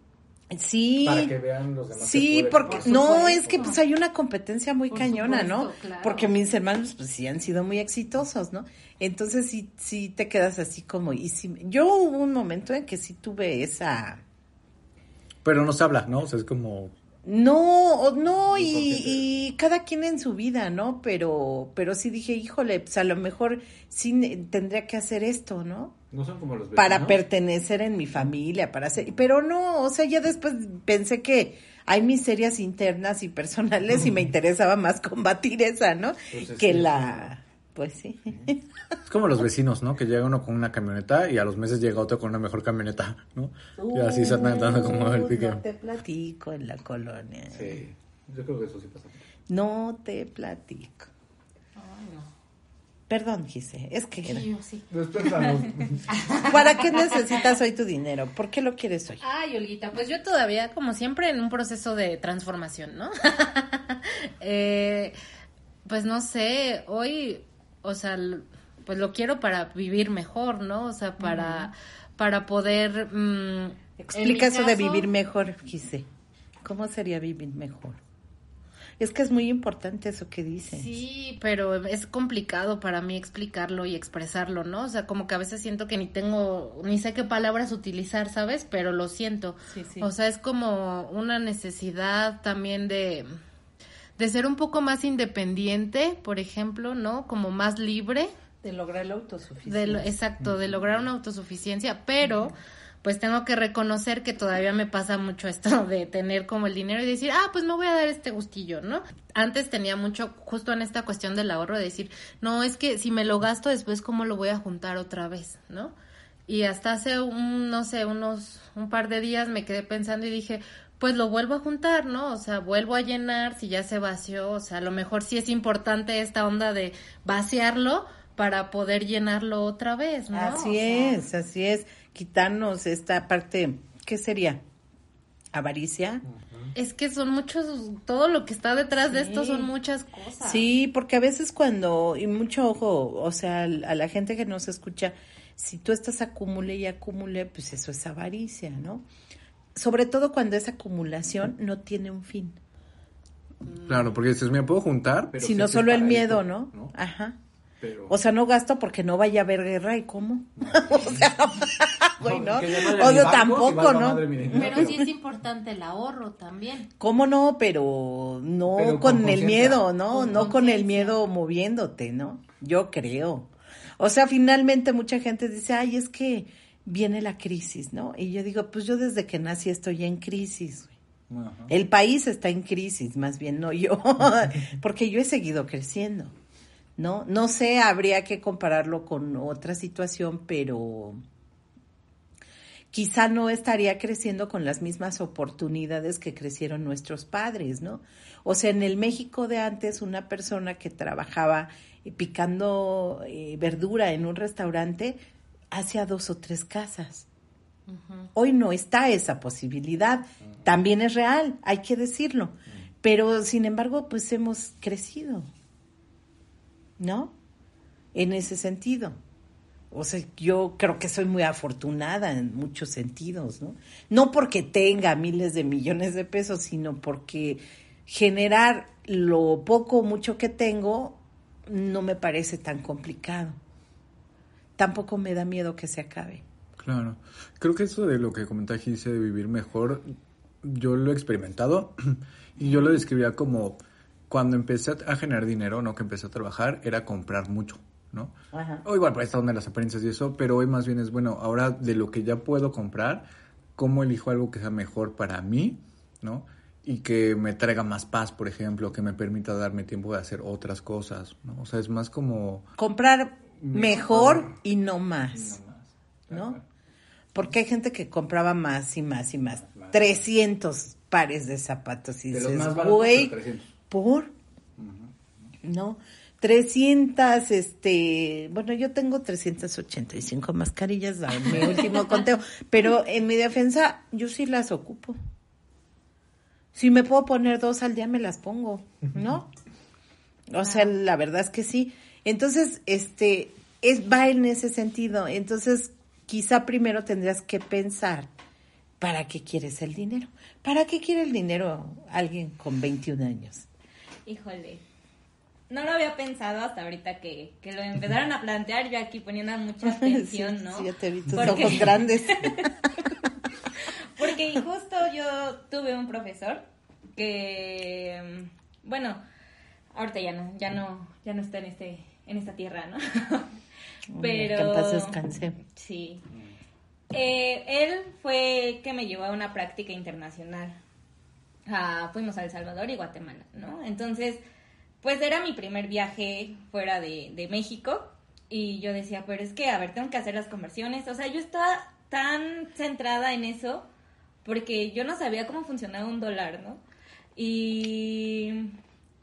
Sí. Para que vean los demás. Sí, porque Por no, es que pues hay una competencia muy Por cañona, ¿no? claro. Porque mis hermanos pues sí han sido muy exitosos, ¿no? Entonces sí sí te quedas así como y sí, yo hubo un momento en que sí tuve esa Pero no se habla, ¿no? O sea, es como... no, no, y, ¿Y cada quien en su vida, ¿no? Pero, pero sí dije, híjole, pues a lo mejor sí tendría que hacer esto, ¿no? No son como los Para pertenecer en mi familia, para hacer, pero no, o sea, ya después pensé que hay miserias internas y personales y me [LAUGHS] interesaba más combatir esa, ¿no? Pues es que que- la, pues sí. [LAUGHS] Es como los vecinos, ¿no? Que llega uno con una camioneta y a los meses llega otro con una mejor camioneta, ¿no? Y así se están dando como el pique. No te platico en la colonia. Sí, yo creo que eso sí pasa. No te platico. Ay, no. Perdón, Gise, es que... Sí, yo sí. [LAUGHS] ¿Para qué necesitas hoy tu dinero? ¿Por qué lo quieres hoy? Ay, Olguita, pues yo todavía, como siempre, en un proceso de transformación, ¿no? [LAUGHS] Eh, pues no sé, hoy, o sea, pues lo quiero para vivir mejor, ¿no? O sea, para, para poder... mm, Explica eso de vivir mejor, Gise. ¿Cómo sería vivir mejor? Es que es muy importante eso que dices. Sí, pero es complicado para mí explicarlo y expresarlo, ¿no? O sea, como que a veces siento que ni tengo, ni sé qué palabras utilizar, ¿sabes? Pero lo siento. Sí, sí. O sea, es como una necesidad también de, de ser un poco más independiente, por ejemplo, ¿no? Como más libre. De lograr la autosuficiencia. De lo- exacto, de lograr una autosuficiencia, pero pues tengo que reconocer que todavía me pasa mucho esto [LAUGHS] de tener como el dinero y decir, ah, pues me voy a dar este gustillo, ¿no? Antes tenía mucho, justo en esta cuestión del ahorro, de decir, no, es que si me lo gasto después, ¿cómo lo voy a juntar otra vez, ¿no? Y hasta hace un, no sé, unos, un par de días me quedé pensando y dije, pues lo vuelvo a juntar, ¿no? O sea, vuelvo a llenar si ya se vació, o sea, a lo mejor sí es importante esta onda de vaciarlo para poder llenarlo otra vez, ¿no? Así O sea, es, así es. Quitarnos esta parte, ¿qué sería? ¿Avaricia? Es que son muchos, todo lo que está detrás de esto son muchas cosas. Sí, porque a veces cuando, y mucho ojo, o sea, a la gente que nos escucha, si tú estás acumule y acumule, pues eso es avaricia, ¿no? Sobre todo cuando esa acumulación no tiene un fin, Claro, porque dices, me puedo juntar. Pero sino solo el miedo, esto, ¿no? ¿no? Ajá. Pero... O sea, no gasto porque no vaya a haber guerra, ¿y cómo? [LAUGHS] o sea, [LAUGHS] güey, ¿no? vale O sea, tampoco, ¿no? madre. Pero sí es importante el ahorro también. ¿Cómo no? Pero no Pero con con, el miedo, ¿no? Con no con el miedo moviéndote, ¿no? Yo creo. O sea, finalmente mucha gente dice, ay, es que viene la crisis, ¿no? Y yo digo, pues yo desde que nací estoy en crisis. güey. El país está en crisis, más bien no yo, [LAUGHS] porque yo he seguido creciendo, ¿no? No sé, habría que compararlo con otra situación, pero quizá no estaría creciendo con las mismas oportunidades que crecieron nuestros padres, ¿no? O sea, en el México de antes, una persona que trabajaba picando eh, verdura en un restaurante hacía dos o tres casas. Hoy no está esa posibilidad. También es real, hay que decirlo. Pero, sin embargo, pues hemos crecido. ¿No? En ese sentido. O sea, yo creo que soy muy afortunada en muchos sentidos, ¿no? No porque tenga miles de millones de pesos, sino porque generar lo poco o mucho que tengo no me parece tan complicado. Tampoco me da miedo que se acabe. Claro. Creo que eso de lo que comentaste dice de vivir mejor, yo lo he experimentado [CLEARS THROAT] y yo lo describía como cuando empecé a generar dinero, no que empecé a trabajar, era comprar mucho, ¿no? Ajá. O igual, pues está donde las apariencias y eso, pero hoy más bien es, bueno, ahora de lo que ya puedo comprar, ¿cómo elijo algo que sea mejor para mí, ¿no? Y que me traiga más paz, por ejemplo, que me permita darme tiempo de hacer otras cosas, ¿no? O sea, es más como... Comprar Mejor. mejor y no más, No más. ¿no? Porque hay gente que compraba más y más y más. 300 pares de zapatos y De los dices, más baratos, güey, pero 300. ¿por? ¿No? 300, este, bueno, yo tengo 385 mascarillas, a mi [LAUGHS] último conteo, pero en mi defensa, yo sí las ocupo. Si me puedo poner dos al día, me las pongo, ¿no? O sea, la verdad es que sí. Entonces, este, es, va en ese sentido. Entonces, quizá primero tendrías que pensar, ¿para qué quieres el dinero? ¿Para qué quiere el dinero alguien con 21 años? Híjole. No lo había pensado hasta ahorita que, que lo empezaron a plantear, yo aquí poniendo mucha [LAUGHS] atención, ¿no? sí, ya te vi tus Porque- ojos grandes. [LAUGHS] Porque justo yo tuve un profesor que, bueno, ahorita ya no, ya no, ya no está en este, en esta tierra, ¿no? Pero Que en paz descanse. Sí. Eh, él fue que me llevó a una práctica internacional. Ah, fuimos a El Salvador y Guatemala, ¿no? Entonces, pues era mi primer viaje fuera de, de México y yo decía, pero es que, a ver, tengo que hacer las conversiones. O sea, yo estaba tan centrada en eso porque yo no sabía cómo funcionaba un dólar, ¿no? Y,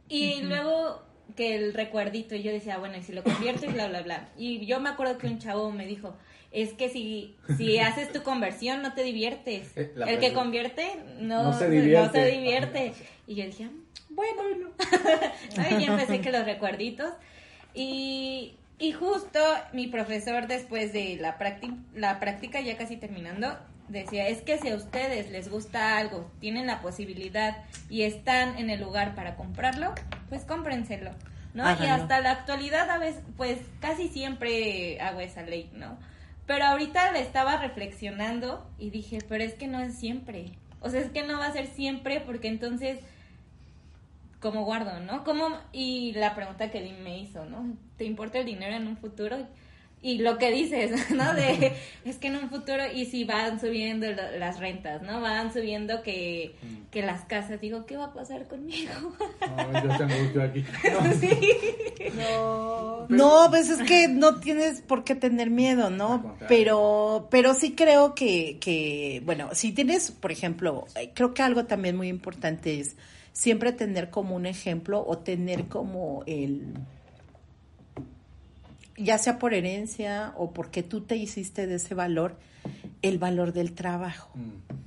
y luego que el recuerdito, y yo decía, bueno, y si lo convierto y bla, bla, bla. Y yo me acuerdo que un chavo me dijo, es que si, si [LAUGHS] haces tu conversión no te diviertes. Eh, la el que convierte no, No se no divierte. se divierte. Y yo dije, bueno, ¿no? [LAUGHS] y empecé que los recuerditos. Y, y justo mi profesor, después de la, prácti- la práctica, ya casi terminando, decía, es que si a ustedes les gusta algo, tienen la posibilidad y están en el lugar para comprarlo, pues cómprenselo, ¿no? Y hasta la actualidad a veces, pues casi siempre hago esa ley, ¿no? Pero ahorita le estaba reflexionando y dije, pero es que no es siempre. O sea, es que no va a ser siempre porque entonces, ¿cómo guardo, no? ¿Cómo? Y la pregunta que me hizo, ¿no? ¿Te importa el dinero en un futuro? Y lo que dices, [LAUGHS] ¿no? De, es que en un futuro, y si van subiendo las rentas, ¿no? Van subiendo que, que las casas, digo, ¿qué va a pasar conmigo? No, yo tengo aquí. [LAUGHS] [LAUGHS] No. No. pues es que no tienes por qué tener miedo, ¿no? Pero, pero sí creo que, que, bueno, si tienes, por ejemplo, eh, creo que algo también muy importante es siempre tener como un ejemplo o tener como el ya sea por herencia o porque tú te hiciste de ese valor, el valor del trabajo. Mm.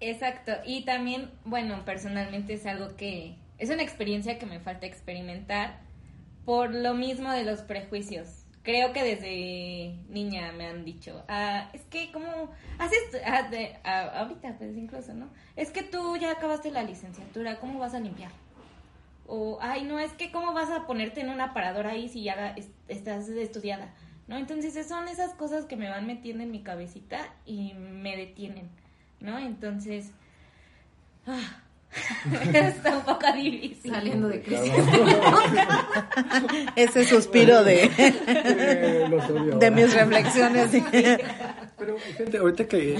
Exacto, y también, bueno, personalmente es algo que es una experiencia que me falta experimentar por lo mismo de los prejuicios. Creo que desde niña me han dicho, ah, es que como haces, ah, ah, ahorita pues incluso, ¿no? Es que tú ya acabaste la licenciatura, ¿cómo vas a limpiar? O, ay, no, es que cómo vas a ponerte en un aparador ahí si ya estás estudiada, ¿no? Entonces son esas cosas que me van metiendo en mi cabecita y me detienen, ¿no? Entonces, ah, [LAUGHS] está un poco difícil. Saliendo de crisis. [LAUGHS] Ese suspiro de, de mis reflexiones. [LAUGHS] Pero, gente, ahorita que,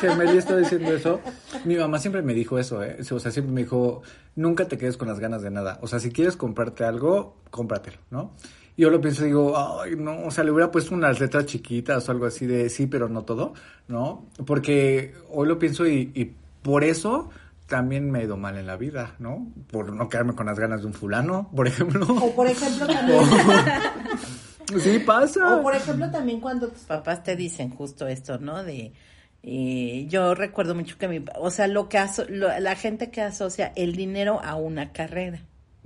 que, Meli está diciendo eso, mi mamá siempre me dijo eso, ¿eh? O sea, siempre me dijo, nunca te quedes con las ganas de nada. O sea, si quieres comprarte algo, cómpratelo, ¿no? Y yo lo pienso y digo, ay, no, o sea, le hubiera puesto unas letras chiquitas o algo así de sí, pero no todo, ¿no? Porque hoy lo pienso y, y por eso también me he ido mal en la vida, ¿no? Por no quedarme con las ganas de un fulano, por ejemplo. O por ejemplo también... [LAUGHS] Sí, pasa. O por ejemplo también cuando tus papás te dicen justo esto, ¿no? De eh, yo recuerdo mucho que mi, o sea, lo que la gente que asocia el dinero a una carrera.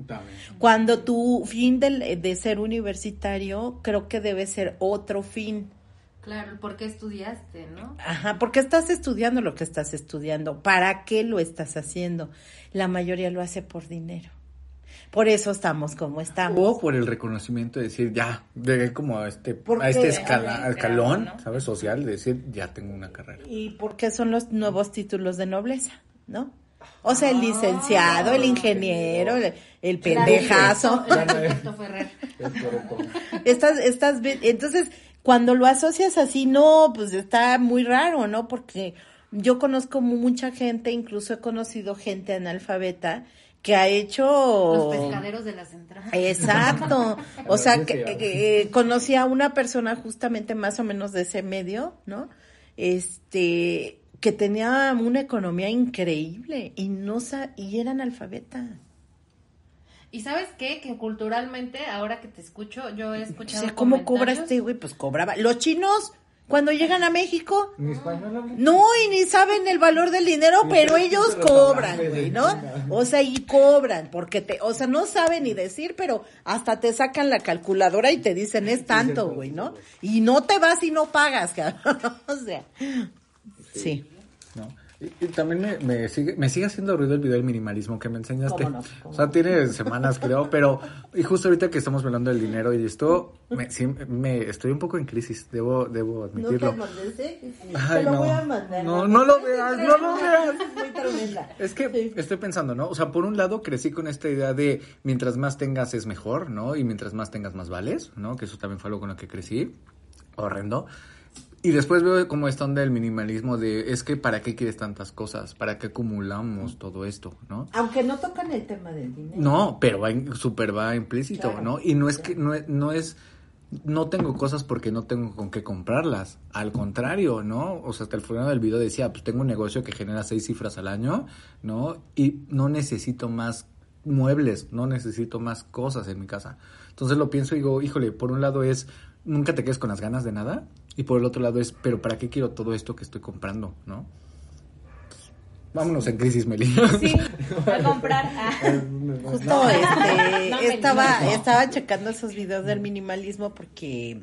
También. Cuando tu fin de, de ser universitario creo que debe ser otro fin. Claro, ¿por qué estudiaste, no? Ajá, porque estás estudiando lo que estás estudiando. ¿Para qué lo estás haciendo? La mayoría lo hace por dinero. Por eso estamos como estamos. O por el reconocimiento de decir, ya, llegué como a este, a este escalón, ¿sabes? Social, de decir, ya tengo una carrera. Y porque son los nuevos títulos de nobleza, ¿no? O sea, el licenciado, el ingeniero, el, pendejazo. [LAUGHS] [LAUGHS] estás, estás, entonces, cuando lo asocias así, no, pues está muy raro, ¿no? Porque yo conozco mucha gente, incluso he conocido gente analfabeta, que ha hecho... Los pescaderos de la central. Exacto. [LAUGHS] o sea, que, conocí a una persona justamente más o menos de ese medio, ¿no? Este, que tenía una economía increíble y no y era analfabeta. Y sabes qué? Que culturalmente, ahora que te escucho, yo he escuchado. O sea, ¿cómo cobra este güey? Pues cobraba. Los chinos cuando llegan a México, no, y ni saben el valor del dinero, pero ellos cobran, güey, ¿no? O sea, y cobran, porque te, o sea, no saben ni decir, pero hasta te sacan la calculadora y te dicen es tanto, güey, ¿no? Y no te vas y no pagas, [LAUGHS] cabrón. o sea, sí. Y, también me, me, sigue, me sigue haciendo ruido el video del minimalismo que me enseñaste. o sea, tiene semanas creo, pero y justo ahorita que estamos hablando del dinero y esto, me, me estoy un poco en crisis, debo, debo admitirlo. No te Ay, no. Voy a mandar, no, no, lo veas, no lo veas. Es que estoy pensando, ¿no? O sea, por un lado crecí con esta idea de mientras más tengas es mejor, ¿no? Y mientras más tengas más vales, ¿no? Que eso también fue algo con lo que crecí. Horrendo. Y después veo como esta onda del minimalismo de, es que ¿para qué quieres tantas cosas? ¿Para qué acumulamos todo esto? ¿no? Aunque no tocan el tema del dinero. No, pero va súper va implícito, ¿no? Y no es que, no, no es, no tengo cosas porque no tengo con qué comprarlas. Al contrario, ¿no? O sea, hasta el final del video decía, pues tengo un negocio que genera seis cifras al año, ¿no? Y no necesito más muebles, no necesito más cosas en mi casa. Entonces lo pienso y digo, híjole, por un lado es, nunca te quedes con las ganas de nada y por el otro lado es, pero ¿para qué quiero todo esto que estoy comprando? ¿No? Vámonos en crisis, Meli. Sí, [LAUGHS] a comprar. Ah. Justo este, estaba, estaba checando esos videos del minimalismo porque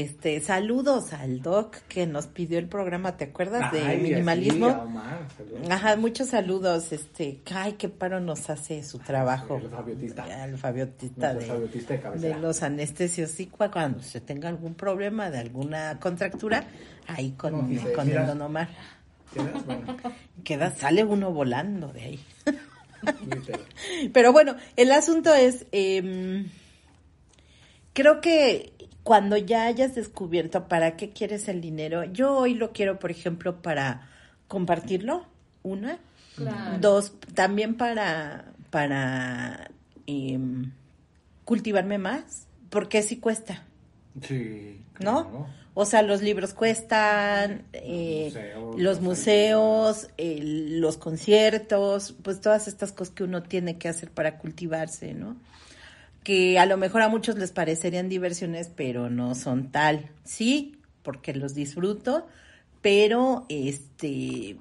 este, saludos al doc que nos pidió el programa, ¿te acuerdas de minimalismo? Ajá, muchos saludos, este, ay, qué paro nos hace su trabajo. El fabiotista. El fabiotista, de, los anestesios. Y cuando se tenga algún problema de alguna contractura, ahí con, con el don Omar. [LAUGHS] Queda, sale uno volando de ahí. [LAUGHS] Pero bueno, el asunto es, eh, creo que cuando ya hayas descubierto para qué quieres el dinero, yo hoy lo quiero, por ejemplo, para compartirlo, una. Dos, también para, para em, cultivarme más, porque sí cuesta. Sí. ¿No? O sea, los libros cuestan, eh, los museos, los conciertos, pues todas estas cosas que uno tiene que hacer para cultivarse, ¿no? Que a lo mejor a muchos les parecerían diversiones, pero no son tal. Sí, porque los disfruto, pero este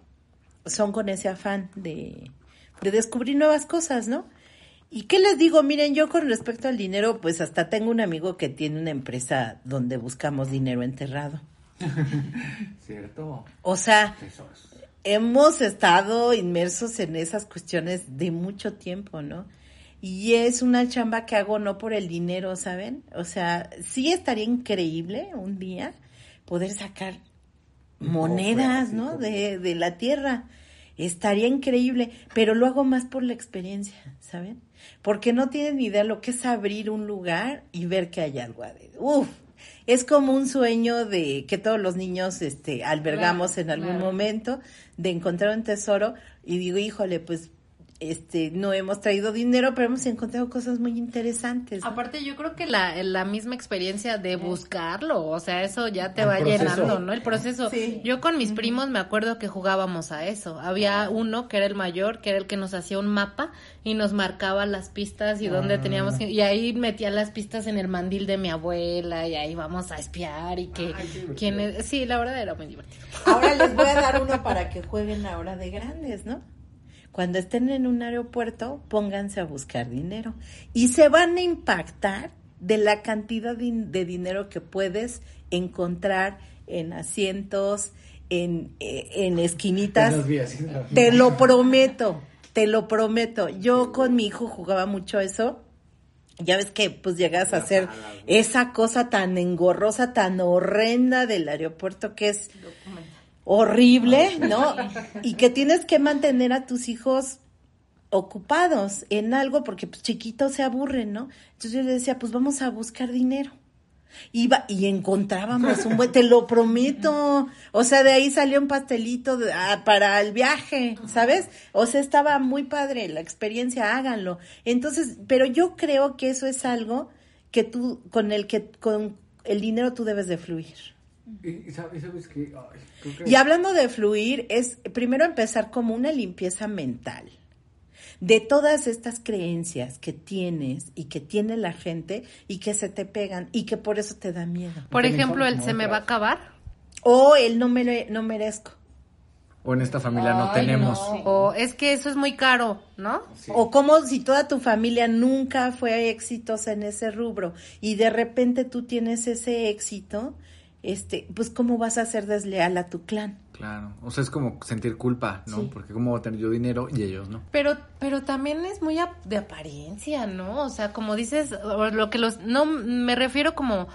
son con ese afán de, de descubrir nuevas cosas, ¿no? ¿Y qué les digo? Miren, yo con respecto al dinero, pues hasta tengo un amigo que tiene una empresa donde buscamos dinero enterrado. [LAUGHS] ¿Cierto? O sea, hemos estado inmersos en esas cuestiones de mucho tiempo, ¿no? Y es una chamba que hago no por el dinero, ¿saben? O sea, sí estaría increíble un día poder sacar monedas, ¿no? De, de la tierra. Estaría increíble, pero lo hago más por la experiencia, ¿saben? Porque no tienen ni idea lo que es abrir un lugar y ver que hay algo adentro. Uf, es como un sueño de que todos los niños este albergamos en algún momento de encontrar un tesoro y digo, híjole, pues este, no hemos traído dinero, pero hemos encontrado cosas muy interesantes. Aparte, yo creo que la, la misma experiencia de buscarlo, o sea, eso ya te va llenando, ¿no? El proceso. Yo con mis primos me acuerdo que jugábamos a eso. Había uno que era el mayor, que era el que nos hacía un mapa y nos marcaba las pistas y dónde ah. teníamos que... Y ahí metía las pistas en el mandil de mi abuela y ahí vamos a espiar y que... quién Sí, la verdad era muy divertido. Ahora les voy a dar uno para que jueguen ahora de grandes, ¿no? Cuando estén en un aeropuerto, pónganse a buscar dinero y se van a impactar de la cantidad de, dinero que puedes encontrar en asientos, en, eh, en esquinitas. Te lo prometo, te lo prometo. Yo con mi hijo jugaba mucho eso. Ya ves que pues llegas a hacer esa cosa tan engorrosa, tan horrenda del aeropuerto que es horrible, ¿no? Y que tienes que mantener a tus hijos ocupados en algo porque pues, chiquitos se aburren, ¿no? Entonces yo le decía, pues vamos a buscar dinero. Iba y encontrábamos un buen, te lo prometo. O sea, de ahí salió un pastelito ah, para el viaje, ¿sabes? O sea, estaba muy padre la experiencia, háganlo. Entonces, pero yo creo que eso es algo que tú, con el que, con el dinero tú debes de fluir. Y, sabes, y hablando de fluir, es primero empezar como una limpieza mental de todas estas creencias que tienes y que tiene la gente y que se te pegan y que por eso te da miedo. Por ejemplo, el se me va a acabar. O el no, me, no merezco. O en esta familia no tenemos. O es que eso es muy caro, ¿no? O como si toda tu familia nunca fue exitosa en ese rubro y de repente tú tienes ese éxito este, pues cómo vas a ser desleal a tu clan. Claro, o sea, es como sentir culpa, ¿no? Porque cómo voy a tener yo dinero y ellos no. Pero, pero también es muy de apariencia, ¿no? O sea, como dices, lo que los, no, me refiero como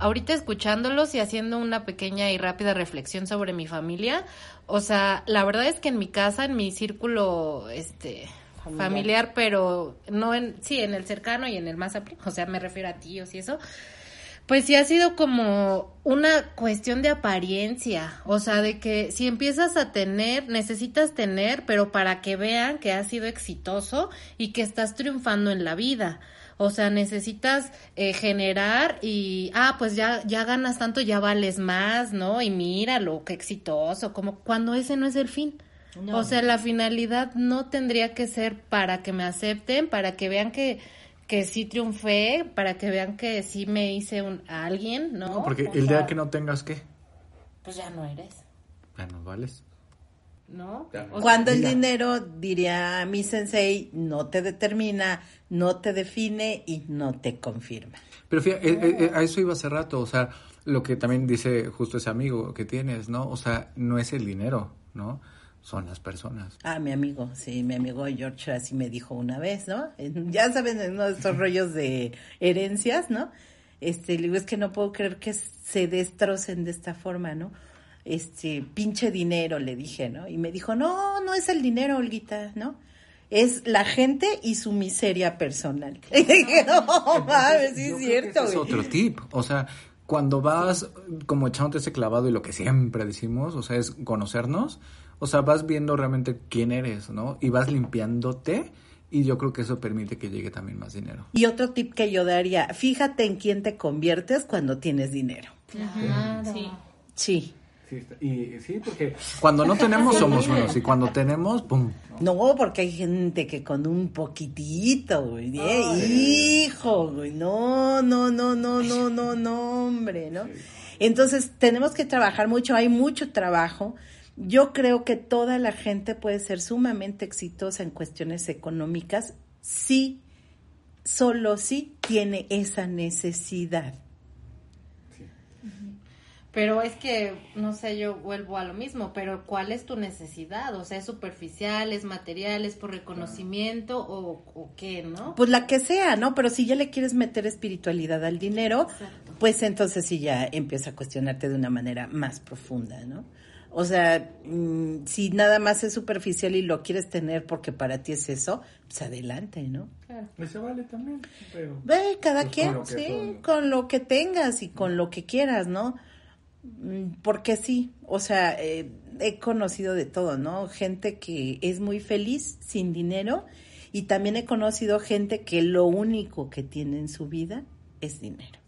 ahorita escuchándolos y haciendo una pequeña y rápida reflexión sobre mi familia, o sea, la verdad es que en mi casa, en mi círculo, este, familiar, familiar pero no en, sí, en el cercano y en el más amplio, o sea, me refiero a tíos y eso, pues sí ha sido como una cuestión de apariencia, o sea, de que si empiezas a tener, necesitas tener, pero para que vean que has sido exitoso y que estás triunfando en la vida. O sea, necesitas eh, generar y, ah, pues ya, ya ganas tanto, ya vales más, ¿no? Y míralo, qué exitoso, como cuando ese no es el fin. O sea, la finalidad no tendría que ser para que me acepten, para que vean que, que sí triunfé, para que vean que sí me hice un, a alguien, ¿no? No, porque el día que no tengas qué. Pues ya no eres. Ya no vales. ¿No? Cuando el dinero, diría mi sensei, no te determina, no te define y no te confirma. Pero fíjate, eh, eh, a eso iba hace rato, o sea, lo que también dice justo ese amigo que tienes, ¿no? O sea, no es el dinero, ¿no? Son las personas. Ah, mi amigo, sí, mi amigo George así me dijo una vez, ¿no? Ya saben, en uno de estos [LAUGHS] rollos de herencias, ¿no? Este, le digo, es que no puedo creer que se destrocen de esta forma, ¿no? Este, pinche dinero, le dije, ¿no? Y me dijo, no, no es el dinero, Olguita, ¿no? Es la gente y su miseria personal. [LAUGHS] Y dije, no, mames, sí es cierto, Es otro tip. O sea, cuando vas como echándote ese clavado y lo que siempre decimos, o sea, es conocernos, o sea, vas viendo realmente quién eres, ¿no? Y vas limpiándote y yo creo que eso permite que llegue también más dinero. Y otro tip que yo daría, fíjate en quién te conviertes cuando tienes dinero. Claro. Sí. Sí. Sí, y sí, porque Cuando no tenemos somos unos y cuando tenemos, ¡pum! No, porque hay gente que con un poquitito, güey. ¿eh? Hijo, güey. No, no, no, no, no, no, no, hombre, ¿no? Entonces, tenemos que trabajar mucho, hay mucho trabajo. Yo creo que toda la gente puede ser sumamente exitosa en cuestiones económicas si, solo si tiene esa necesidad. Pero es que, no sé, yo vuelvo a lo mismo, pero ¿cuál es tu necesidad? O sea, ¿es superficial, es material, es por reconocimiento o, o qué, no? Pues la que sea, ¿no? Pero si ya le quieres meter espiritualidad al dinero, Exacto. pues entonces sí ya empieza a cuestionarte de una manera más profunda, ¿no? O sea, mm, si nada más es superficial y lo quieres tener porque para ti es eso, pues adelante, ¿no? Claro. y se vale también, pero Ve, cada Pues quien, con lo que sí, todo- con lo que tengas y con lo que quieras, ¿no? Mm, Porque sí, o sea, eh, he conocido de todo, ¿no? Gente que es muy feliz sin dinero y también he conocido gente que lo único que tiene en su vida es dinero.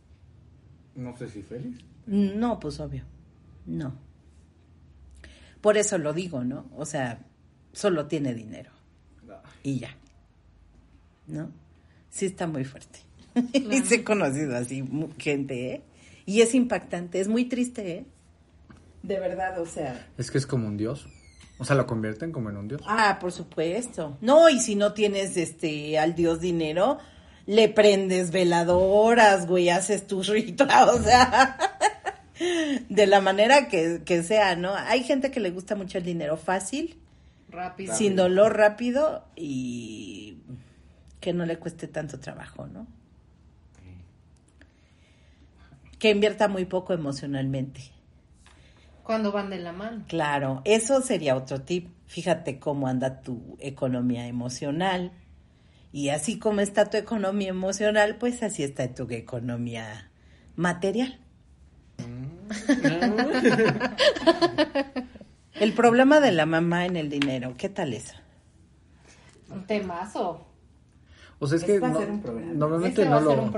no sé si feliz. No, pues obvio, no. Por eso lo digo, ¿no? O sea, solo tiene dinero y ya, ¿no? Sí está muy fuerte. [LAUGHS] y sí he conocido así gente, ¿eh? Y es impactante, es muy triste, ¿eh? De verdad, o sea. Es que es como un dios. O sea, lo convierten como en un dios. Ah, por supuesto. No, y si no tienes este al dios dinero, le prendes veladoras, güey, haces tus [LAUGHS] rituales, o sea, [LAUGHS] de la manera que, que sea, ¿no? Hay gente que le gusta mucho el dinero fácil, Rápido. sin dolor rápido y que no le cueste tanto trabajo, ¿no? Que invierta muy poco emocionalmente. Cuando van de la mano. Claro, eso sería otro tip. Fíjate cómo anda tu economía emocional. Y así como está tu economía emocional, pues así está tu economía material. El problema de la mamá en el dinero, ¿qué tal eso? Un temazo. O sea, es Este que no- normalmente Este no lo,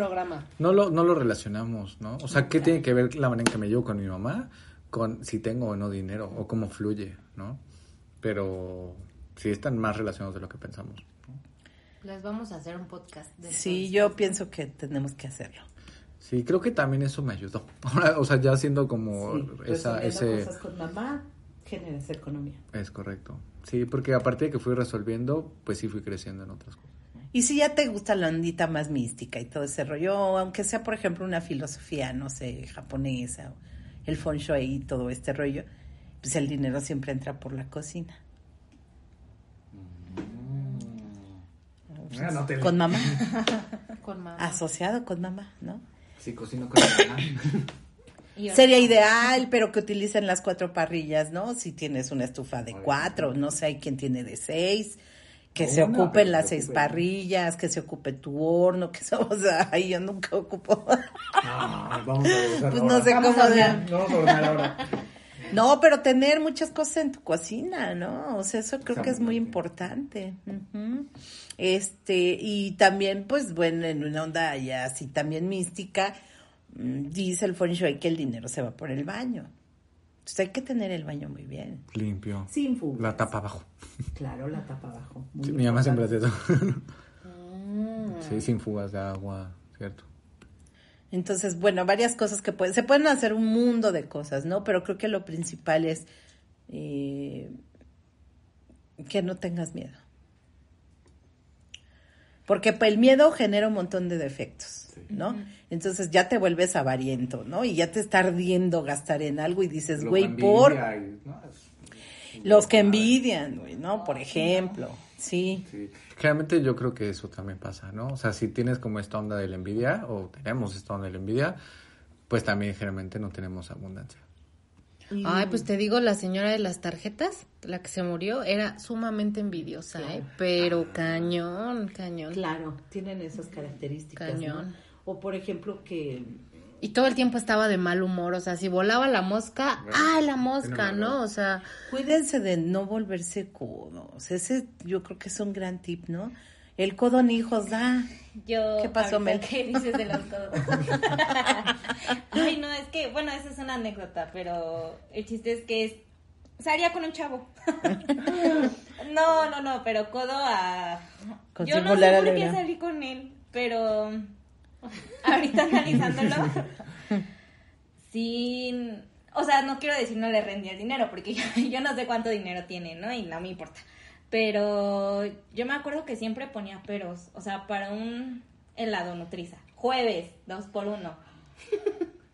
no, lo, no lo relacionamos, ¿no? O sea, ¿qué tiene que ver la manera en que me llevo con mi mamá con si tengo o no dinero o cómo fluye, ¿no? Pero sí están más relacionados de lo que pensamos. Les vamos a hacer un podcast. de Sí, yo pienso que tenemos que hacerlo. Sí, creo que también eso me ayudó. [LAUGHS] Ahora, o sea, ya siendo como pues, esa, ese... con mamá, generas economía. Es correcto. Sí, porque aparte de que fui resolviendo, pues sí fui creciendo en otras cosas. Y si ya te gusta la ondita más mística y todo ese rollo, aunque sea, por ejemplo, una filosofía, no sé, japonesa, o el feng shui y todo este rollo, pues el dinero siempre entra por la cocina. Ah, no te- Con mamá, [LAUGHS] Con mamá. asociado con mamá, ¿no? Sí, cocino con mi mamá. [COUGHS] Y Sería ideal, pero que utilicen las cuatro parrillas, ¿no? Si tienes una estufa de cuatro, no sé, hay quien tiene de seis, que se ocupen las seis ocupe. parrillas, que se ocupe tu horno, que [LAUGHS] eso, o sea, ahí yo nunca ocupo. Ah, vamos a Pues ahora. no sé Vamos cómo a. No, vamos a ordenar ahora. No, pero tener muchas cosas en tu cocina, ¿no? O sea, eso creo que es muy importante. Este, y también, pues, bueno, en una onda ya así también mística, mm, dice el feng shui que el dinero se va por el baño. Entonces hay que tener el baño muy bien. Limpio. Sin fugas. La tapa abajo. Claro, la tapa abajo. Muy Sí, mi mamá siempre hace eso. Sí, sin fugas de agua, ¿cierto? Entonces, bueno, varias cosas que pueden, se pueden hacer un mundo de cosas, ¿no? Pero creo que lo principal es eh, que no tengas miedo. Porque el miedo genera un montón de defectos, ¿no? Entonces ya te vuelves avariento, ¿no? Y ya te está ardiendo gastar en algo y dices, güey, por y- no, es- los que envidian, güey, ¿no? Por ejemplo, sí. Sí. Generalmente yo creo que eso también pasa, ¿no? O sea, si tienes como esta onda de la envidia, o tenemos esta onda de la envidia, pues también generalmente no tenemos abundancia. Ay, pues te digo, la señora de las tarjetas, la que se murió, era sumamente envidiosa, ¿eh? Pero cañón, cañón. Claro, tienen esas características, Cañón. ¿no? O por ejemplo que Y todo el tiempo estaba de mal humor, o sea, si volaba la mosca, ¡ah, la mosca! ¿No? O sea, cuídense de no volverse codos. Ese yo creo que es un gran tip, ¿no? El codo ni hijos da. Yo, ¿Qué pasó, Mel? ¿Qué dices de los codos? [LAUGHS] Ay, no, es que, bueno, esa es una anécdota, pero el chiste es que es, salía con un chavo. [LAUGHS] no, no, no, pero codo a... Con Yo no sé por qué salí con él, pero ahorita analizándolo, [LAUGHS] sí, o sea, no quiero decir no le rendía el dinero, porque yo, yo no sé cuánto dinero tiene, ¿no? Y no me importa. Pero yo me acuerdo que siempre ponía peros, o sea, para un helado nutriza, jueves, dos por uno,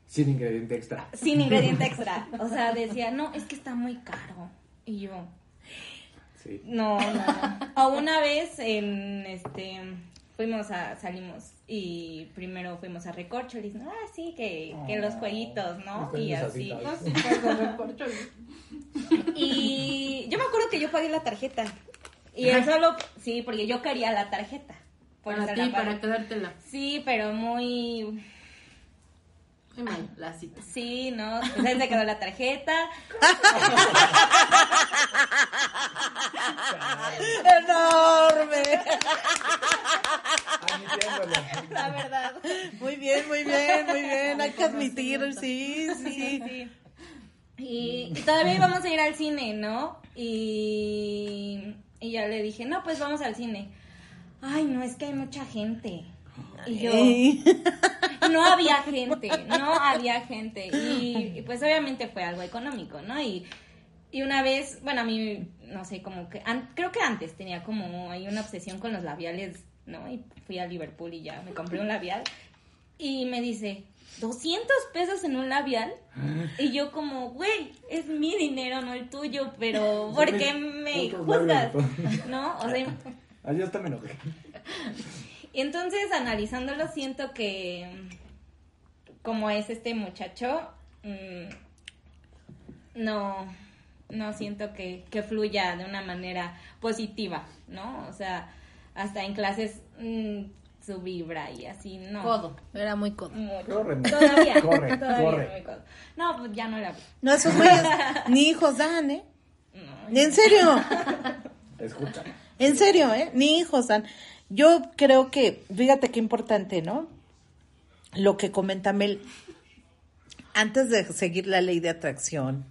Sin ingrediente extra. sin ingrediente extra. O sea, decía, no, es que está muy caro. Y yo, Sí. no, no. [LAUGHS] O una vez en este fuimos a salimos y primero fuimos a Recorcholis, ¿no? Ah, sí, que, que los jueguitos, ¿no? Y así. [LAUGHS] Y yo me acuerdo que yo pagué la tarjeta. Y él solo, sí, porque yo quería la tarjeta. Por para ti, para quedártela. Sí, pero muy Muy mal, la cita. Sí, ¿no? Pues se quedó la tarjeta. ¡Enorme! La verdad. Muy bien, muy bien, muy bien. Hay que admitir, sí, sí, Sí. Y, y todavía íbamos a ir al cine, ¿no? Y, y ya le dije, no, pues vamos al cine. Ay, no, es que hay mucha gente. Y yo. No había gente, no había gente. Y, y, pues obviamente fue algo económico, ¿no? Y, y una vez, bueno, a mí, no sé, como que, an- creo que antes tenía como hay una obsesión con los labiales, ¿no? Y fui a Liverpool y ya me compré un labial. Y me dice, 200 pesos en un labial. Y yo como, güey, es mi dinero, no el tuyo, pero ¿por qué me juzgas? ¿No? O sea, Ah, yo hasta me enojé. [LAUGHS] y entonces analizándolo siento que como es este muchacho, mm, no, no siento que, que fluya de una manera positiva, ¿no? O sea, hasta en clases mm, su vibra y así, no. Codo, era muy codo. Mucho. Corre. Todavía, Corre, todavía corre. muy codo. No, pues ya no la No, esos güeyes [LAUGHS] ni hijos dan, ¿eh? En serio, [LAUGHS] Escucha. en serio, ¿eh? Ni hijos dan. Yo creo que, fíjate qué importante, ¿no? Lo que comenta Mel, antes de seguir la ley de atracción,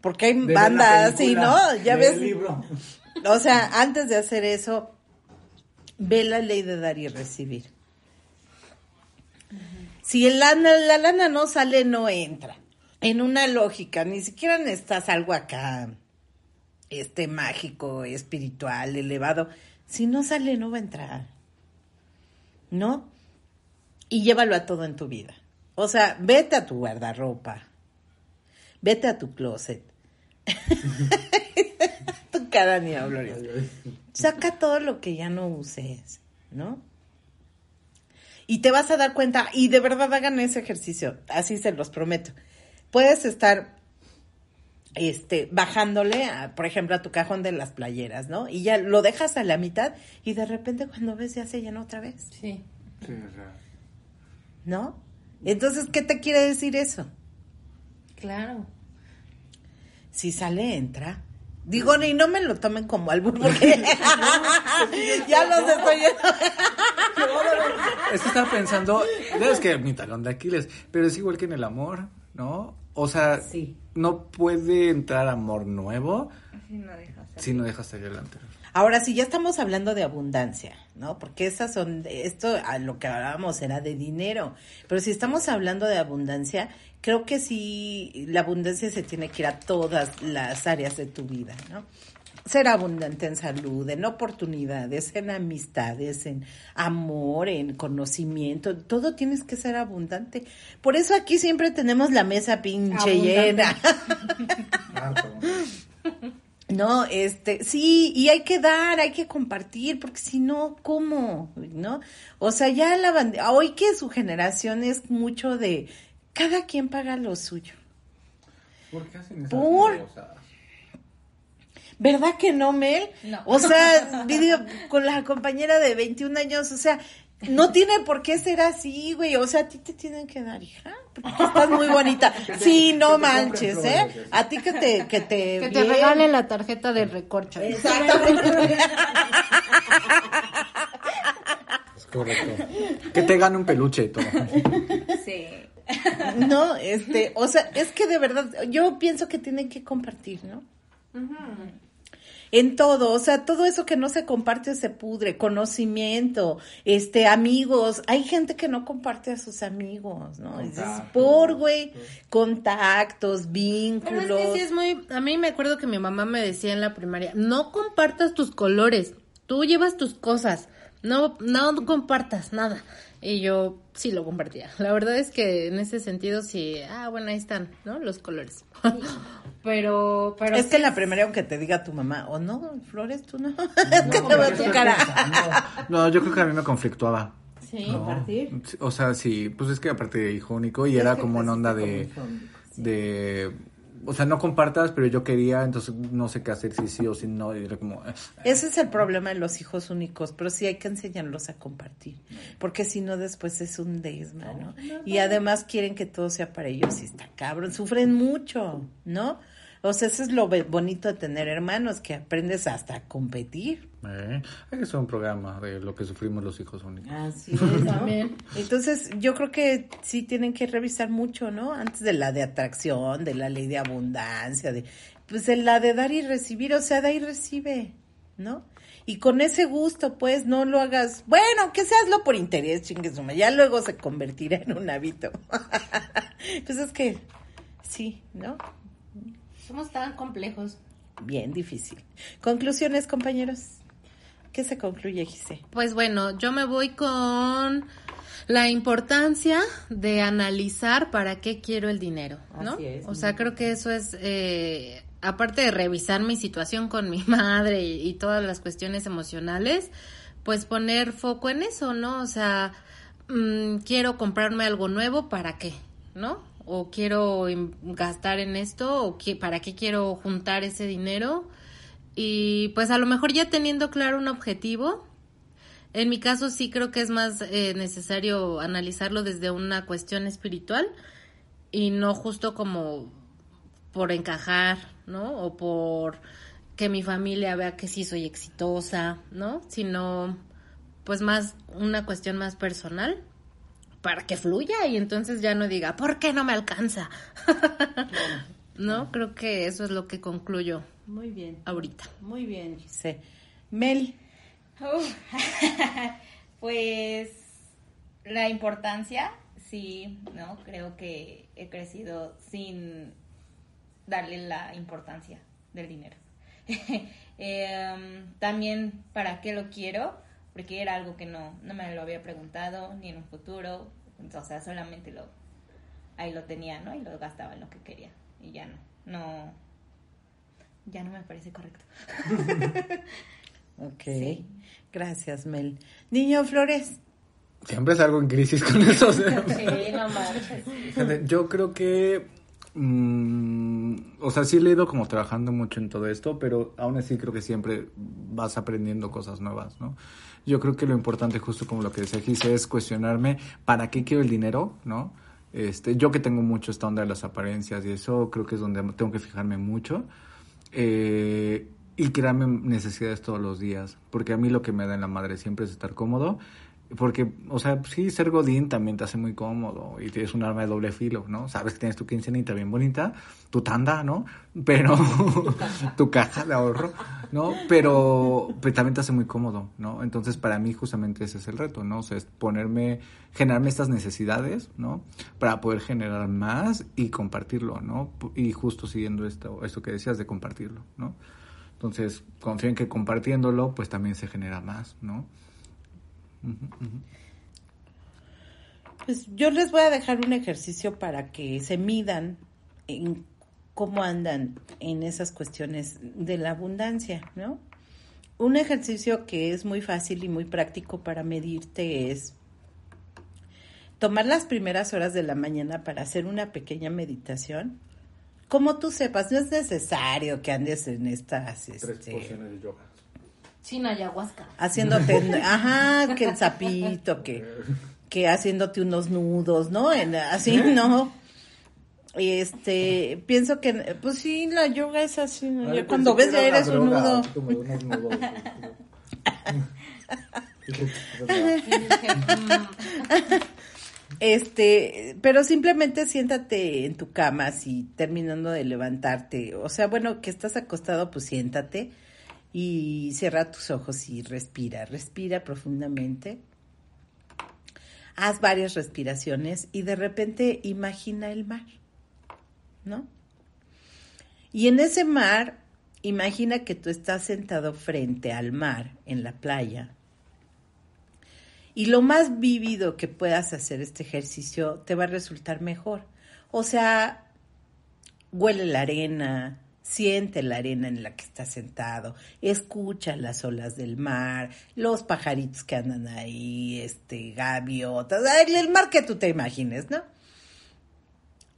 porque hay De bandas así, película, ¿no? Ya ves, libro. o sea, antes de hacer eso, ve la ley de dar y recibir. Si el lana, la lana no sale, no entra. En una lógica, ni siquiera necesitas algo acá, este mágico, espiritual, elevado. Si no sale, no va a entrar. ¿No? Y llévalo a todo en tu vida. O sea, vete a tu guardarropa. Vete a tu closet. [LAUGHS] tu cara ni hablo. Saca todo lo que ya no uses, ¿no? Y te vas a dar cuenta, y de verdad hagan ese ejercicio, así se los prometo. Puedes estar este, bajándole, a, por ejemplo, a tu cajón de las playeras, ¿no? Y ya lo dejas a la mitad y de repente cuando ves ya se llenó otra vez, Sí. Sí, o sea. ¿No? Entonces, ¿qué te quiere decir eso? Claro. Si sale, entra. Digo, y no me lo tomen como albur porque [LAUGHS] [LAUGHS] ya los estoy [LAUGHS] Es que estaba pensando, es que mi talón de Aquiles, pero es igual que en el amor, ¿no? O sea, Sí. no puede entrar amor nuevo no dejas. si no dejas salir el anterior. Ahora sí, ya estamos hablando de abundancia, ¿no? Porque esas son, esto a lo que hablábamos era de dinero, pero si estamos hablando de abundancia, creo que sí, la abundancia se tiene que ir a todas las áreas de tu vida, ¿no? ser abundante en salud, en oportunidades, en amistades, en amor, en conocimiento, todo tienes que ser abundante. Por eso aquí siempre tenemos la mesa pinche Abundante. llena. [LAUGHS] No, este, sí, y hay que dar, hay que compartir, porque si no, ¿cómo? ¿No? O sea, ya la bandera, hoy que su generación es mucho de cada quien paga lo suyo. ¿Por qué hacen esas Por- cosas? ¿Verdad que no, Mel? No. O sea, video con la compañera de 21 años, o sea, no tiene por qué ser así, güey. O sea, a ti te tienen que dar, hija, estás muy bonita. Sí, no manches, ¿eh? A ti que te, que te, Que te bien. regalen la tarjeta de recorcho. Exactamente. Es correcto. Que te gane un peluche y todo. Sí. No, este, o sea, es que de verdad, yo pienso que tienen que compartir, ¿no? En todo, o sea, todo eso que no se comparte se pudre, conocimiento, este, amigos, hay gente que no comparte a sus amigos, ¿no? Contactos. por, güey, contactos, Pero vínculos. es que sí es muy, a mí me acuerdo que mi mamá me decía en la primaria, no compartas tus colores, tú llevas tus cosas, no, no compartas nada. Y yo sí lo compartía. La verdad es que en ese sentido sí, ah, bueno, ahí están, ¿no? Los colores. Pero, pero es sí que en la primaria, aunque te diga tu mamá, o no, Flores, tú no, [LAUGHS] es que te veo tu cara. No, yo creo que a mí me conflictuaba. Sí, ¿no? Sí, O sea, sí, pues es que aparte de hijo único y era como en onda de, de, o sea, no compartas, pero yo quería, entonces no sé qué hacer, si sí o si no, y era como, eh, Ese es el problema de los hijos únicos, pero sí hay que enseñarlos a compartir, porque si no después es un desma, ¿no? Y además quieren que todo sea para ellos y está cabrón, sufren mucho, ¿no? O sea, eso es lo bonito de tener hermanos, que aprendes hasta a competir. eh, hay que hacer un programa de lo que sufrimos los hijos únicos. Así [LAUGHS] es, También. Entonces, yo creo que sí tienen que revisar mucho, ¿no? Antes de la de atracción, de la ley de abundancia, de pues de la de dar y recibir, o sea, da y recibe, ¿no? Y con ese gusto, pues, no lo hagas, bueno, que se hazlo por interés, chingue su madre, ya luego se convertirá en un hábito. [LAUGHS] pues es que, sí, ¿no? Somos tan complejos. Bien difícil. Conclusiones, compañeros. ¿Qué se concluye, Gise? Pues bueno, yo me voy con la importancia de analizar para qué quiero el dinero, ¿no? Así es, o sea, creo que eso es, eh, aparte de revisar mi situación con mi [LAUGHS] madre y, y todas las cuestiones emocionales, pues poner foco en eso, ¿no? O sea, mm, quiero comprarme algo nuevo, ¿para qué? ¿No? O quiero gastar en esto, o que, ¿para qué quiero juntar ese dinero? Y pues a lo mejor ya teniendo claro un objetivo, en mi caso sí creo que es más eh, necesario analizarlo desde una cuestión espiritual y no justo como por encajar, ¿no? O por que mi familia vea que sí soy exitosa, ¿no? Sino pues más una cuestión más personal para que fluya y entonces ya no diga, ¿por qué no me alcanza? [LAUGHS] ¿No? Creo que eso es lo que concluyo Muy bien. ahorita. Muy bien, Gise. Mel. [LAUGHS] Pues la importancia, sí, ¿no? Creo que he crecido sin darle la importancia del dinero. [LAUGHS] Em, también para qué lo quiero, porque era algo que no, no me lo había preguntado ni en un futuro, o sea, solamente lo ahí lo tenía, ¿no? Y lo gastaba en lo que quería y ya no, no, ya no me parece correcto. [LAUGHS] Ok. Sí. Gracias, Mel. Niño Flores. Siempre salgo en crisis con eso. [LAUGHS] Sí, no manches. Yo creo que, mm, o sea, sí he ido como trabajando mucho en todo esto, pero aún así creo que siempre vas aprendiendo cosas nuevas, ¿no? Yo creo que lo importante, justo como lo que decía Gise, es cuestionarme para qué quiero el dinero, ¿no? Este, yo que tengo mucho esta onda de las apariencias y eso creo que es donde tengo que fijarme mucho. Eh, y crearme necesidades todos los días, porque a mí lo que me da en la madre siempre es estar cómodo, porque, o sea, sí, ser godín también te hace muy cómodo y tienes un arma de doble filo, ¿no? Sabes que tienes tu quincenita bien bonita, tu tanda, ¿no? Pero, [LAUGHS] tu caja de ahorro, ¿no? Pero, pero también te hace muy cómodo, ¿no? Entonces, para mí justamente ese es el reto, ¿no? O sea, es ponerme, generarme estas necesidades, ¿no? Para poder generar más y compartirlo, ¿no? Y justo siguiendo esto, esto que decías de compartirlo, ¿no? Entonces, confío en que compartiéndolo, pues también se genera más, ¿no? Pues yo les voy a dejar un ejercicio para que se midan en cómo andan en esas cuestiones de la abundancia, ¿no? Un ejercicio que es muy fácil y muy práctico para medirte es tomar las primeras horas de la mañana para hacer una pequeña meditación. Como tú sepas, no es necesario que andes en estas... Tres este, porciones de yoga. Sin ayahuasca. haciéndote, [LAUGHS] ajá, que el sapito, que, que haciéndote unos nudos, ¿no? En- así, ¿no? Este, pienso que, pues sí, la yoga es así, ¿no? Cuando ves ya eres un nudo. así como de unos nudos. [LAUGHS] Este, pero simplemente siéntate en tu cama, así terminando de levantarte. O sea, bueno, que estás acostado, pues siéntate y cierra tus ojos y respira. Respira profundamente. Haz varias respiraciones y de repente imagina el mar, ¿no? Y en ese mar, imagina que tú estás sentado frente al mar en la playa y lo más vívido que puedas hacer este ejercicio te va a resultar mejor. O sea, huele la arena, siente la arena en la que estás sentado, escucha las olas del mar, los pajaritos que andan ahí, este, gaviotas, el mar que tú te imagines, ¿no?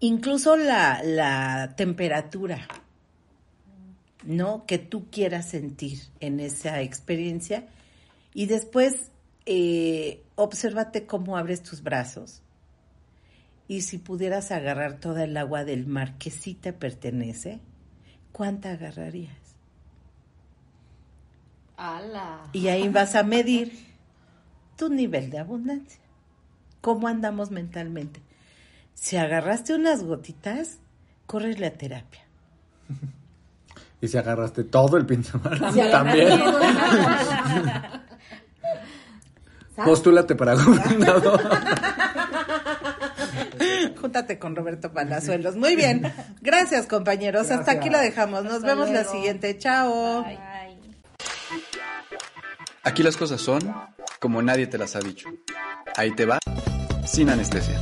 Incluso la, la temperatura, ¿no? Que tú quieras sentir en esa experiencia. Y después, eh, obsérvate cómo abres tus brazos. Y si pudieras agarrar toda el agua del mar que sí te pertenece, ¿cuánta agarrarías? ¡Hala! Y ahí vas a medir tu nivel de abundancia. ¿Cómo andamos mentalmente? Si agarraste unas gotitas, corres la terapia. [LAUGHS] Y si agarraste todo el pinche mar, también. [LAUGHS] [LAUGHS] Postúlate para gobernador. [LAUGHS] Júntate con Roberto Palazuelos. Muy bien. Gracias, compañeros. Hasta aquí lo dejamos. Nos vemos la siguiente. Chao. Ay. Aquí las cosas son como nadie te las ha dicho. Ahí te va, sin anestesia.